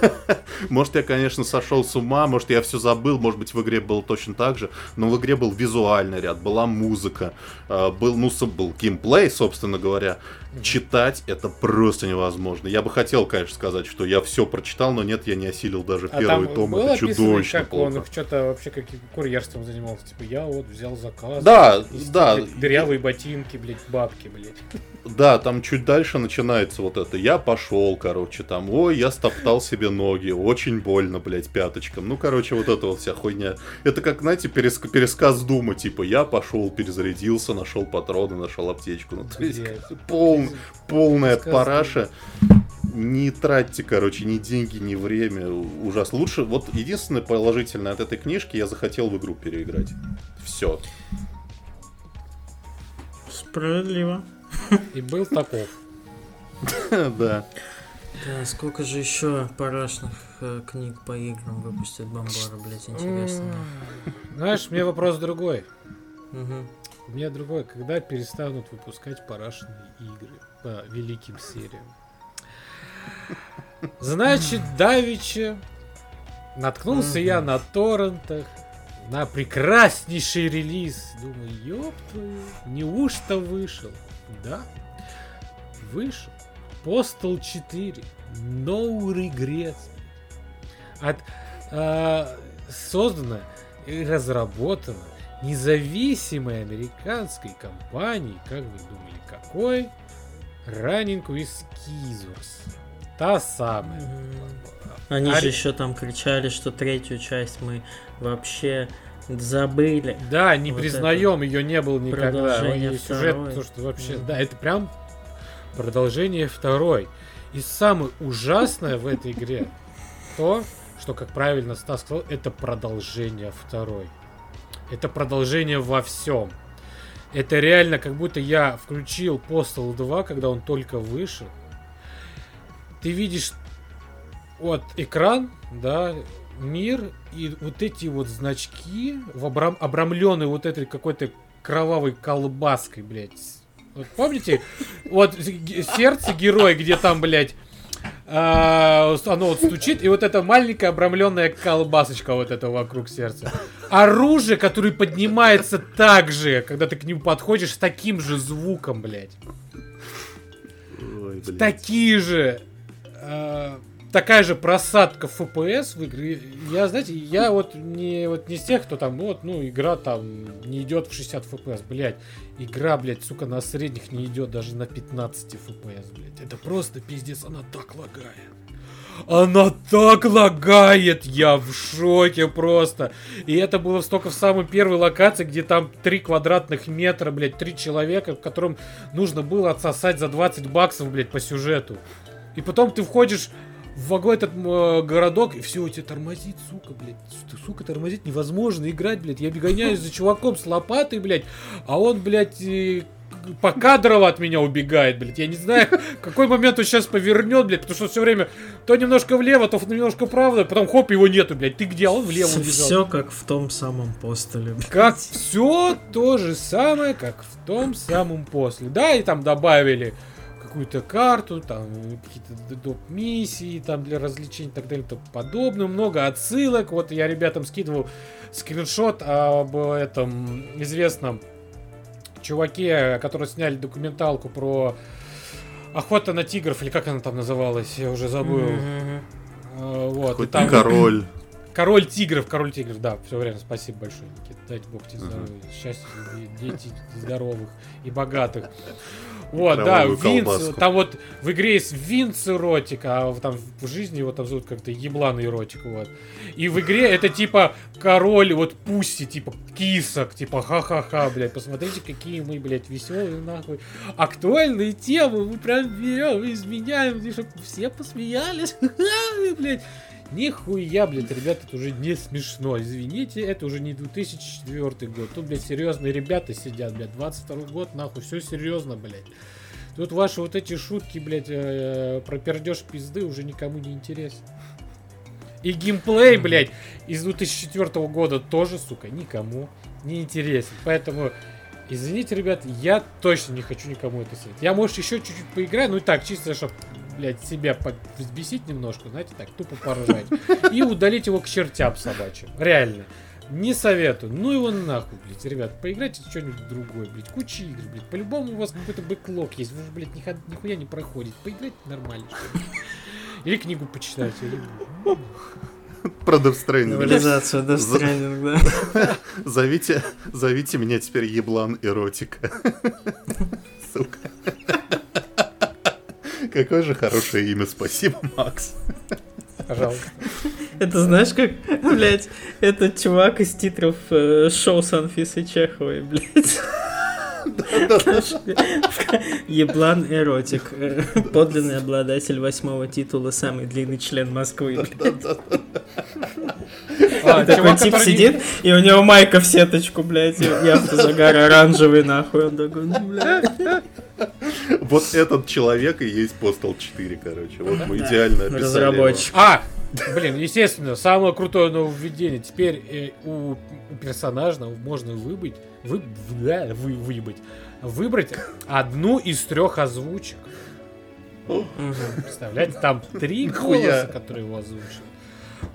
может, я, конечно, сошел с ума, может, я все забыл, может быть, в игре было точно так же, но в игре был визуальный ряд, была музыка, э, был, ну, был геймплей, собственно говоря. Читать это просто невозможно. Я бы хотел, конечно, сказать, что я все прочитал, но нет, я не осилил даже А первый том. было Это чудовищно как он плохо. что-то вообще как курьерством занимался. Типа, я вот взял заказ. Да, и, да. Дырявые ботинки, блядь, бабки, блядь. Да, там чуть дальше начинается вот это. Я пошел, короче, там, ой, я стоптал себе ноги, очень больно, блядь, пяточком. Ну, короче, вот это вот вся хуйня. Это как, знаете, переск- пересказ Дума, типа, я пошел, перезарядился, нашел патроны, нашел аптечку. Ну, то есть, Блядь. Пол- полная Пересказ параша. Не тратьте, короче, ни деньги, ни время. Ужасно. Лучше, вот единственное положительное от этой книжки, я захотел в игру переиграть. Все. Справедливо. И был таков. Да. Да, сколько же еще парашных э, книг по играм выпустит Бомбара, блядь, интересно. Знаешь, мне вопрос другой. Мгм. У меня другой. Когда перестанут выпускать парашные игры по великим сериям? Значит, Давича наткнулся я на торрентах, на прекраснейший релиз. Думаю, ёб твою, неужто вышел? Да, вышел. Postal 4. No regrets. От, а, создано и разработано независимой американской компанией, как вы думали, какой? Running with Scissors. Та самая. Они А же еще там кричали, что третью часть мы вообще забыли. Да, не Вот признаем, ее не было никогда. продолжение сюжет, то, что вообще, Мгм. да, это прям продолжение второй. И самое ужасное в этой игре то, что, как правильно Стас сказал, это продолжение второй. Это продолжение во всем. Это реально, как будто я включил Postal 2, когда он только вышел. Ты видишь вот экран, да, мир и вот эти вот значки, в обрам- обрамленные вот этой какой-то кровавой колбаской, блядь. Вот помните, вот сердце героя, где там, блядь, а, оно вот стучит, и вот эта маленькая обрамленная колбасочка вот это вокруг сердца. Оружие, которое поднимается так же, когда ты к нему подходишь, с таким же звуком, блядь. Ой, блядь. Такие же э, такая же просадка FPS в игры. Я, знаете, я вот не, вот не из тех, кто там, вот, ну, игра там не идет в 60 FPS, блядь. Игра, блядь, сука, на средних не идет даже на 15 FPS, блядь. Это просто пиздец, она так лагает. Она так лагает, я в шоке просто. И это было столько в самой первой локации, где там 3 квадратных метра, блядь, 3 человека, в котором нужно было отсосать за 20 баксов, блядь, по сюжету. И потом ты входишь в вагон этот э, городок, и все, у тебя тормозит, сука, блядь. Сука, тормозит невозможно играть, блядь. Я бегоняюсь за чуваком с лопатой, блядь, а он, блядь, и покадрово от меня убегает, блядь. Я не знаю, какой момент он сейчас повернет, блядь, потому что все время то немножко влево, то немножко вправо, потом хоп, его нету, блядь. Ты где? А он влево убежал. Все как в том самом постеле. блядь. Как все то же самое, как в том самом после. Да, и там добавили какую-то карту, там какие-то доп. миссии, там для развлечений и так далее, и тому подобное. Много отсылок. Вот я ребятам скидывал скриншот об этом известном чуваке, которые сняли документалку про охота на тигров, или как она там называлась, я уже забыл. Мгм. Э, Вот, и Какой-то там король. король тигров, король тигров, да, все время, спасибо большое, Никита, дайте бог тебе здоровья, счастья, и дети здоровых и богатых. Вот, да, колбаску. там вот в игре есть Винц эротик, а там в жизни его там зовут как-то ебланый эротик, вот. И в игре это типа король, вот пусти, типа кисок, типа ха-ха-ха, блядь, посмотрите, какие мы, блядь, веселые, нахуй. Актуальные темы, мы прям берем, изменяем, и чтоб все посмеялись, блядь. Нихуя, блядь, ребята, это уже не смешно, извините, это уже не 2004 год. Тут, блядь, серьезные ребята сидят, блядь, 22 год, нахуй, все серьезно, блядь. Тут ваши вот эти шутки, блядь, э, про пердеж пизды уже никому не интересны. И геймплей, блядь, из 2004 года тоже, сука, никому не интересен. Поэтому, извините, ребят, я точно не хочу никому это советовать. Я, может, еще чуть-чуть поиграю, ну и так, чисто, чтобы, блядь, себя по- взбесить немножко, знаете, так, тупо поржать. И удалить его к чертям собачьим. Реально. Не советую. Ну его нахуй, блядь, ребят. Поиграйте в что-нибудь другое, блядь. Куча игр, блядь. По-любому у вас какой-то бэклог есть. Вы же, блядь, нихо- нихуя не проходите. Поиграйте нормально. Или книгу почитайте. Или... Про Death За- Stranding, да. Зовите, зовите меня теперь еблан эротика. Сука. Какое же хорошее имя, спасибо, Макс. Пожалуйста. Это знаешь как, блядь, этот чувак из титров э, шоу с Анфисой Чеховой, блядь. Еблан эротик. Э, Подлинный обладатель восьмого титула, самый длинный член Москвы. блядь. А, Такой тип сидит, и у него майка в сеточку, блядь, и и автозагар оранжевый, нахуй. Он такой, ну, блядь. Вот этот человек и есть Postal 4, короче. Вот мы идеально описали его. Разработчик. А, блин, естественно, самое крутое нововведение. Теперь э, у, у персонажа можно выбыть, вы, да, вы, выбыть, выбрать одну из трех озвучек. Представляете, там три голоса, которые его озвучили.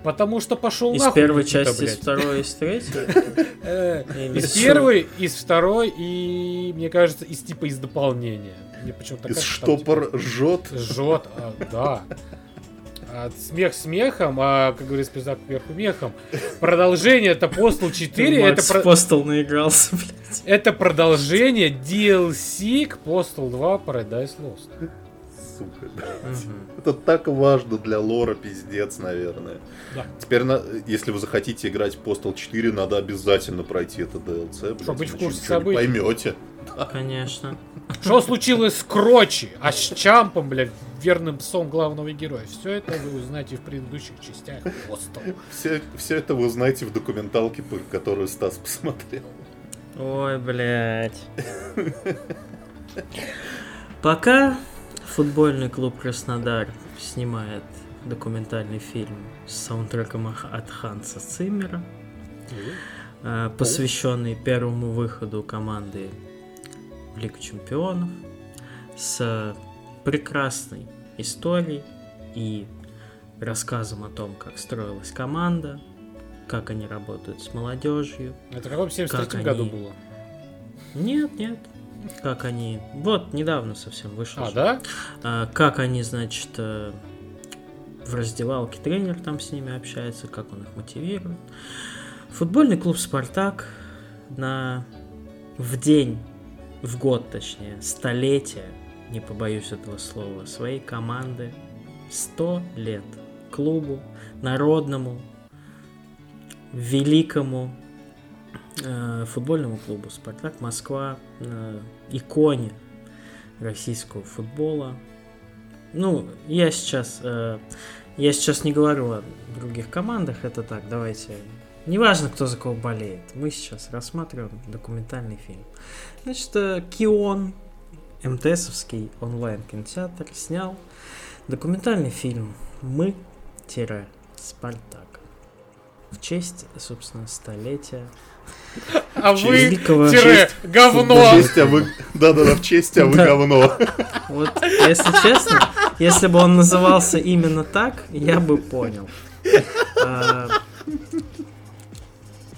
Потому что пошел Из нахуй. первой части, из блядь. второй, из третьей. Э, Из первой, из второй и, мне кажется, из типа из дополнения. Мне почему-то Из там, типа, штопор жжет. Жжет, а, да. А смех смехом, а, как говорится, пизда кверху мехом. Продолжение это Postal 4, это, про- Postal наигрался, блядь. это продолжение DLC к Postal 2 Paradise Lost. Сука, блядь. Это так важно для лора, пиздец, наверное. Да. Теперь, на- если вы захотите играть в Postal 4, надо обязательно пройти это DLC. блядь, Чтоб быть в курсе событий. поймете. Конечно. Что случилось с Крочи, а с Чампом, блядь, верным псом главного героя? Все это вы узнаете в предыдущих частях Postal. Все, все это вы узнаете в документалке, которую Стас посмотрел. Ой, блядь. Пока футбольный клуб Краснодар снимает документальный фильм с саундтреком от Ханса Циммера, э, посвященный первому выходу команды в Лигу Чемпионов, с прекрасной историей и рассказом о том, как строилась команда, как они работают с молодежью, Это в каком 73 Как году они? было? Нет, нет. Как они... Вот, недавно совсем вышел. А, же. да? А, как они, значит, э, в раздевалке тренер там с ними общается, как он их мотивирует. Футбольный клуб «Спартак» на... в день, в год точнее, столетия, не побоюсь этого слова, своей команды 100 лет клубу, народному, великому э, футбольному клубу «Спартак Москва», э, иконе российского футбола. Ну, я сейчас, э, я сейчас не говорю о других командах, это так, давайте. Неважно, кто за кого болеет. Мы сейчас рассматриваем документальный фильм. Значит, э, Кион, МТСовский онлайн-кинотеатр, снял документальный фильм «Мы-Спартак» в честь, собственно, столетия А вы тире говно. В честь, а. Да-да-да, в честь, а вы говно. Вот, если честно, если бы он назывался именно так, я бы понял. А,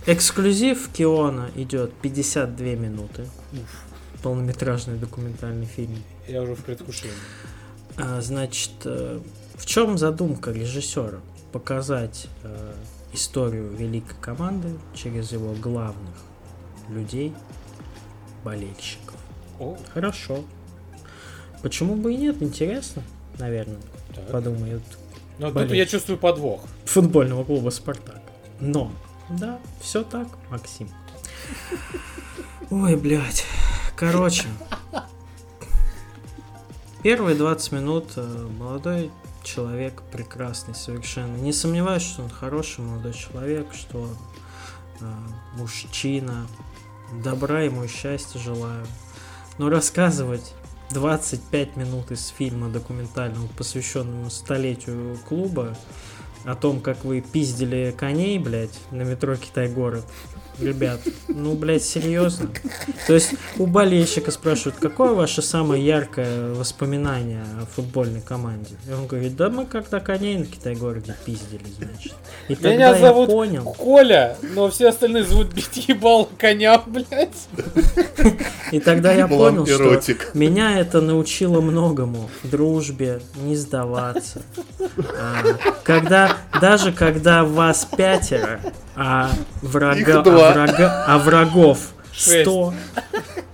Эксклюзив Киона идет 52 минуты. Полнометражный документальный фильм. Я уже в предвкушении. А, Значит, э, в чем задумка режиссера? Показать э, историю великой команды через его главных людей, болельщиков. О, Хорошо. Почему бы и нет? Интересно, наверное, так. подумают Но тут болеть. я чувствую подвох. футбольного клуба «Спартак». Но, да, все так, Максим. Ой, блядь. Короче. Первые 20 минут э, молодой человек прекрасный совершенно. Не сомневаюсь, что он хороший молодой человек, что э, мужчина. Добра ему и счастья желаю. Но рассказывать 25 минут из фильма документального, посвященного столетию клуба, о том, как вы пиздили коней, блядь, на метро Китай-город. Ребят, ну, блядь, серьезно? То есть у болельщика спрашивают, какое ваше самое яркое воспоминание о футбольной команде? И он говорит, да мы когда коней на Китай-городе пиздили, значит. И тогда Меня я зовут понял. Коля, но все остальные зовут бить ебал коня, блядь. И тогда я понял, что меня это научило многому. Дружбе, не сдаваться. А, когда, даже когда вас пятеро, а, врага, два. А, врага- а врагов Шесть. сто,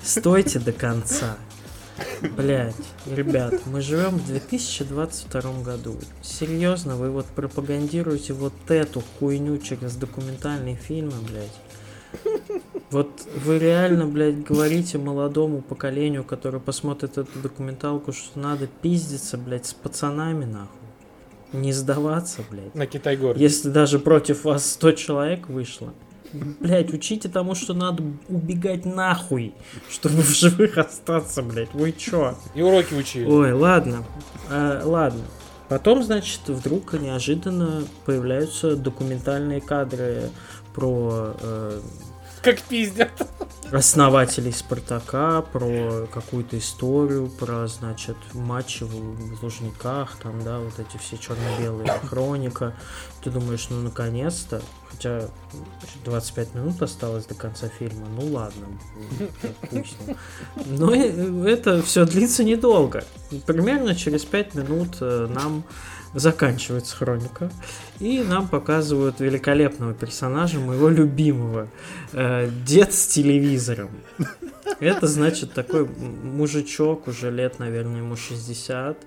стойте до конца. Блять, ребят, мы живем в 2022 году. Серьезно, вы вот пропагандируете вот эту хуйню через документальные фильмы, блядь. Вот вы реально, блядь, говорите молодому поколению, которое посмотрит эту документалку, что надо пиздиться, блядь, с пацанами, нахуй. Не сдаваться, блядь. На Китай-город. Если даже против вас 100 человек вышло. Блять, учите тому, что надо убегать нахуй, чтобы в живых остаться, блять. Вы чё? И уроки учили. Ой, ладно. А, ладно. Потом, значит, вдруг неожиданно появляются документальные кадры про э, Как пиздят. основателей Спартака, про какую-то историю, про, значит, матчи в Лужниках, там, да, вот эти все черно-белые хроника. Ты думаешь, ну, наконец-то, хотя 25 минут осталось до конца фильма, ну, ладно. Но это все длится недолго. Примерно через 5 минут э, нам заканчивается хроника, и нам показывают великолепного персонажа, моего любимого, э, дед с телевизором. Это значит такой мужичок, уже лет, наверное, ему 60,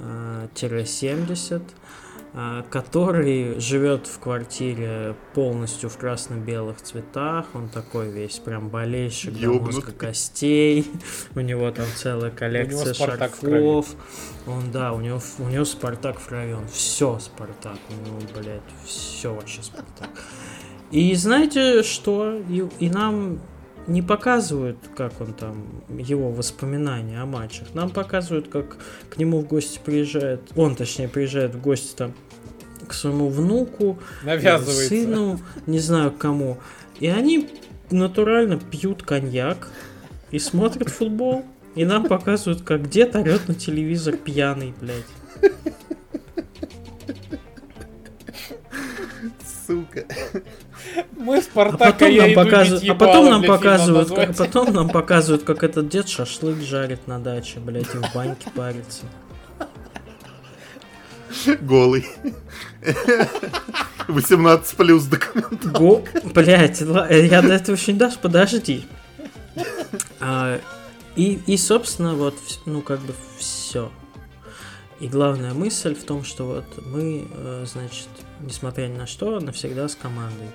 э, тире 70, э, который живет в квартире полностью в красно-белых цветах. Он такой весь прям болельщик до мозга костей. У него там целая коллекция шарфов. Он, да, у него, у него Спартак в крови, он все Спартак, у него, блядь, все вообще Спартак. И знаете что? И, и нам не показывают, как он там, его воспоминания о матчах. Нам показывают, как к нему в гости приезжает, он, точнее, приезжает в гости там к своему внуку, Навязывается. сыну, не знаю кому. И они натурально пьют коньяк и смотрят футбол. И нам показывают, как дед орет на телевизор пьяный, блядь. Сука. Мы А Спартака, потом я нам показывают, а потом нам показывают, как, потом нам показывают, как этот дед шашлык жарит на даче, блядь, и в баньке парится. Голый. 18 плюс документ. Го... Блять, я до этого еще не дашь, подожди. А, и, и, собственно, вот, ну, как бы все. И главная мысль в том, что вот мы, э, значит, несмотря ни на что, навсегда с командой.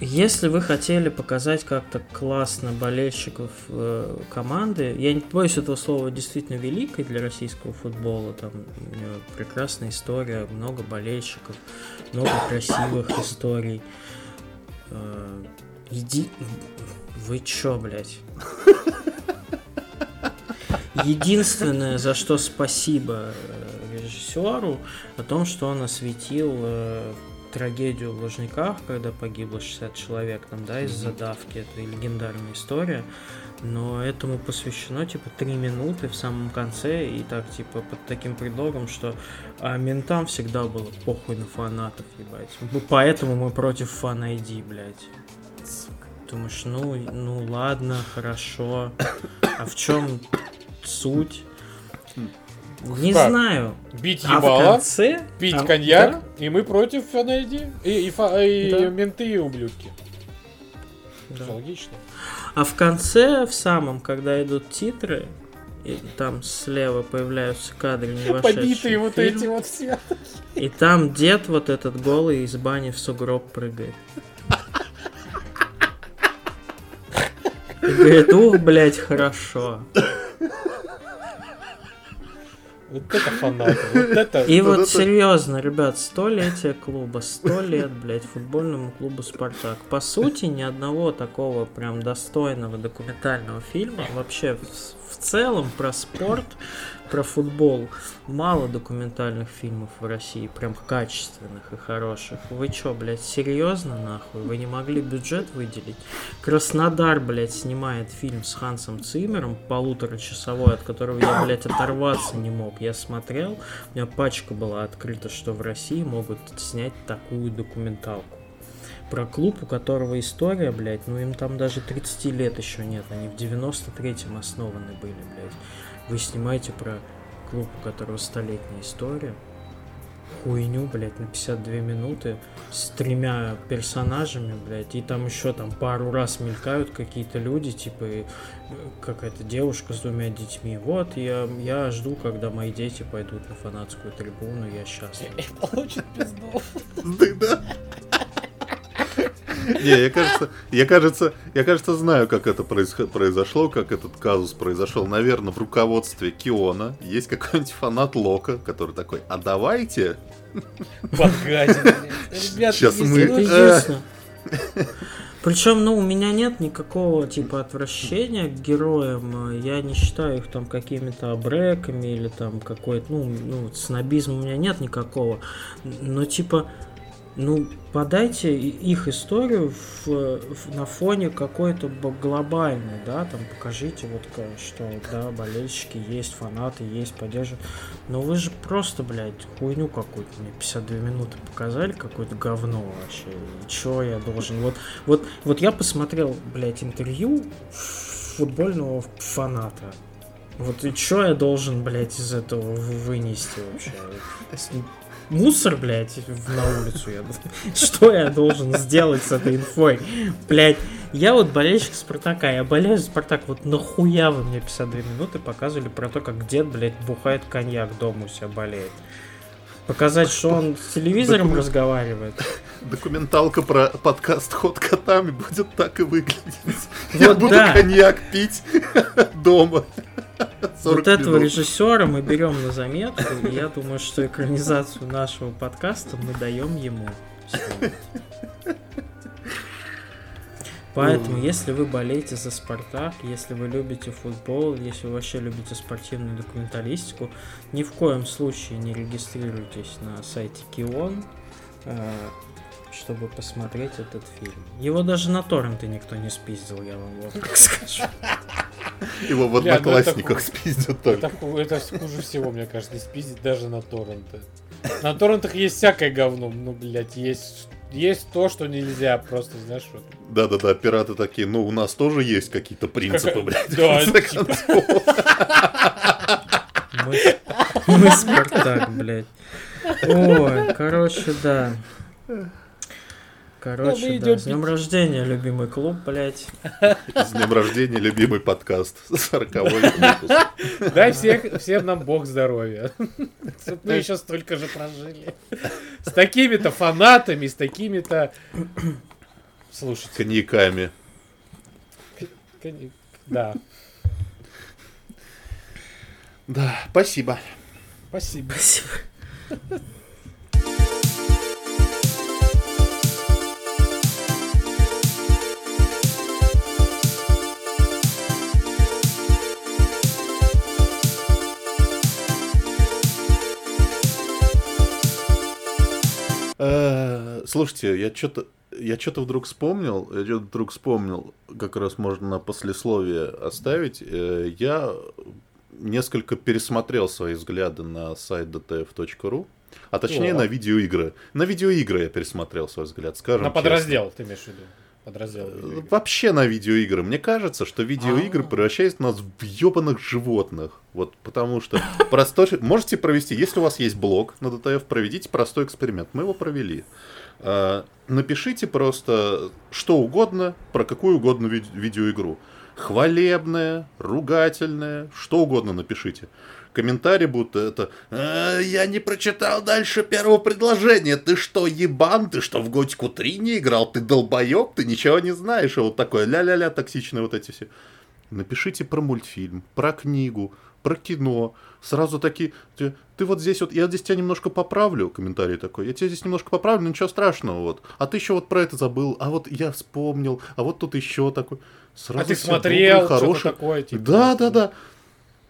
Если вы хотели показать как-то классно болельщиков э, команды, я не боюсь этого слова действительно великой для российского футбола, там прекрасная история, много болельщиков, много красивых историй. Э, иди... Вы чё, блядь? Единственное, за что спасибо э, режиссеру, о том, что он осветил э, трагедию в Лужниках, когда погибло 60 человек, там, да, из-за давки, это легендарная история, но этому посвящено, типа, три минуты в самом конце, и так, типа, под таким предлогом, что а ментам всегда было похуй на фанатов, ебать. Поэтому мы против фан ID, блядь. Думаешь, ну, ну ладно, хорошо. А в чем суть. Не как? знаю. Бить ебало, а в конце... пить а, коньяк, да? и мы против найди. И, и, и, да. менты и ублюдки. Да. логично. А в конце, в самом, когда идут титры, и там слева появляются кадры не Побитые вот эти вот все. И там дед вот этот голый из бани в сугроб прыгает. И говорит, ух, блядь, хорошо. Вот это фанаты, вот это... И вот, вот это... серьезно, ребят, столетие клуба, сто лет, блядь, футбольному клубу «Спартак». По сути, ни одного такого прям достойного документального фильма вообще в, в целом про спорт про футбол. Мало документальных фильмов в России, прям качественных и хороших. Вы чё, блядь, серьезно нахуй? Вы не могли бюджет выделить? Краснодар, блядь, снимает фильм с Хансом Циммером, полуторачасовой, от которого я, блядь, оторваться не мог. Я смотрел, у меня пачка была открыта, что в России могут снять такую документалку про клуб, у которого история, блядь, ну им там даже 30 лет еще нет, они в 93-м основаны были, блядь. Вы снимаете про клуб, у которого столетняя история, хуйню, блядь, на 52 минуты с тремя персонажами, блядь, и там еще там пару раз мелькают какие-то люди, типа э, какая-то девушка с двумя детьми. Вот, я, я жду, когда мои дети пойдут на фанатскую трибуну, я счастлив. Получит пизду. Да. Не, я кажется, я кажется, я кажется знаю, как это произошло, как этот казус произошел. Наверное, в руководстве Киона есть какой-нибудь фанат Лока, который такой, а давайте... Подгадим, Сейчас мы... Причем, ну, у меня нет никакого типа отвращения к героям. Я не считаю их там какими-то обреками или там какой-то, ну, ну, снобизма у меня нет никакого. Но типа, ну, подайте их историю в, в, на фоне какой-то глобальной, да, там покажите вот что, да, болельщики есть, фанаты есть, поддерживают. Но вы же просто, блядь, хуйню какую-то мне 52 минуты показали, какое-то говно вообще. И чё я должен? Вот, вот, вот я посмотрел, блядь, интервью футбольного фаната. Вот и что я должен, блядь, из этого вынести вообще? мусор, блядь, на улицу я Что я должен сделать с этой инфой? Блядь, я вот болельщик Спартака, я болею за Спартак, вот нахуя вы мне 52 минуты показывали про то, как дед, блядь, бухает коньяк дома у себя болеет? Показать, что он с телевизором Документ... разговаривает. Документалка про подкаст «Ход котами» будет так и выглядеть. Вот Я буду да. коньяк пить дома. Вот этого режиссера мы берем на заметку, и я думаю, что экранизацию нашего подкаста мы даем ему. Поэтому, если вы болеете за Спартак, если вы любите футбол, если вы вообще любите спортивную документалистику, ни в коем случае не регистрируйтесь на сайте Кион, чтобы посмотреть этот фильм. Его даже на торренты никто не спиздил, я вам вот так скажу. Его в одноклассниках спиздят только. Это хуже всего, мне кажется, спиздить даже на торренты. На торрентах есть всякое говно, ну, блядь, есть есть то, что нельзя, просто, знаешь, вот. Да-да-да, пираты такие, ну, у нас тоже есть какие-то принципы, блядь. Да, типа. Мы Спартак, блядь. Ой, короче, да. Короче, Ну, да. идем С днем рождения, любимый клуб, блядь. С днем рождения, любимый подкаст. 40 выпуск. Дай всех, всем нам бог здоровья. Чтоб мы еще столько же прожили. С такими-то фанатами, с такими-то... Слушайте, Коньяками. да, Да, спасибо. спасибо. Спасибо. Слушайте, я что-то я что-то вдруг вспомнил, я что-то вдруг вспомнил, как раз можно на послесловие оставить. Э, Я несколько пересмотрел свои взгляды на сайт dtf.ru, а точнее О. на видеоигры. На видеоигры я пересмотрел свой взгляд, скажем На честно. подраздел, ты имеешь в виду? Подраздел. Э, Вообще на видеоигры. Мне кажется, что видеоигры А. превращают нас в ебаных животных. Вот потому что простой... Можете провести, если у вас есть блог на DTF, проведите простой эксперимент. Мы его провели. А, Напишите просто что угодно про какую угодно ви- видеоигру. Хвалебное, ругательное, что угодно напишите. Комментарии будут это «А, «Я не прочитал дальше первого предложения. Ты что, ебан? Ты что, в Готику 3 не играл? Ты долбоеб? Ты ничего не знаешь?» И вот такое ля-ля-ля токсичные вот эти все. Напишите про мультфильм, про книгу, про кино. Сразу такие, ты, ты вот здесь вот, я здесь тебя немножко поправлю, комментарий такой, я тебя здесь немножко поправлю, но ничего страшного, вот. А ты еще вот про это забыл, а вот я вспомнил, а вот тут еще такой. Сразу А ты смотрел хорошие. такое? типа? Да, да, да.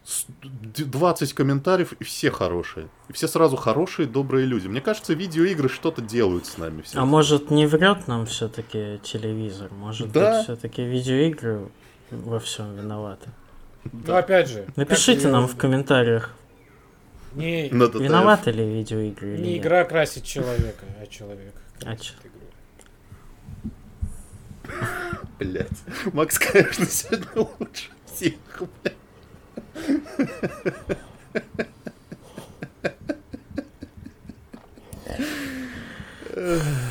С- д- 20 комментариев, и все хорошие. И все сразу хорошие, добрые люди. Мне кажется, видеоигры что-то делают с нами. Все. А может не врет нам все-таки телевизор? Может Да. быть все-таки видеоигры во всем виноваты? Ну, опять же. Напишите нам в комментариях, Не, виноваты ли видеоигры или не нет. игра красит человека, а человек. А красит чё? игру. Блять. Макс, конечно, сегодня лучше всех, блядь. uh.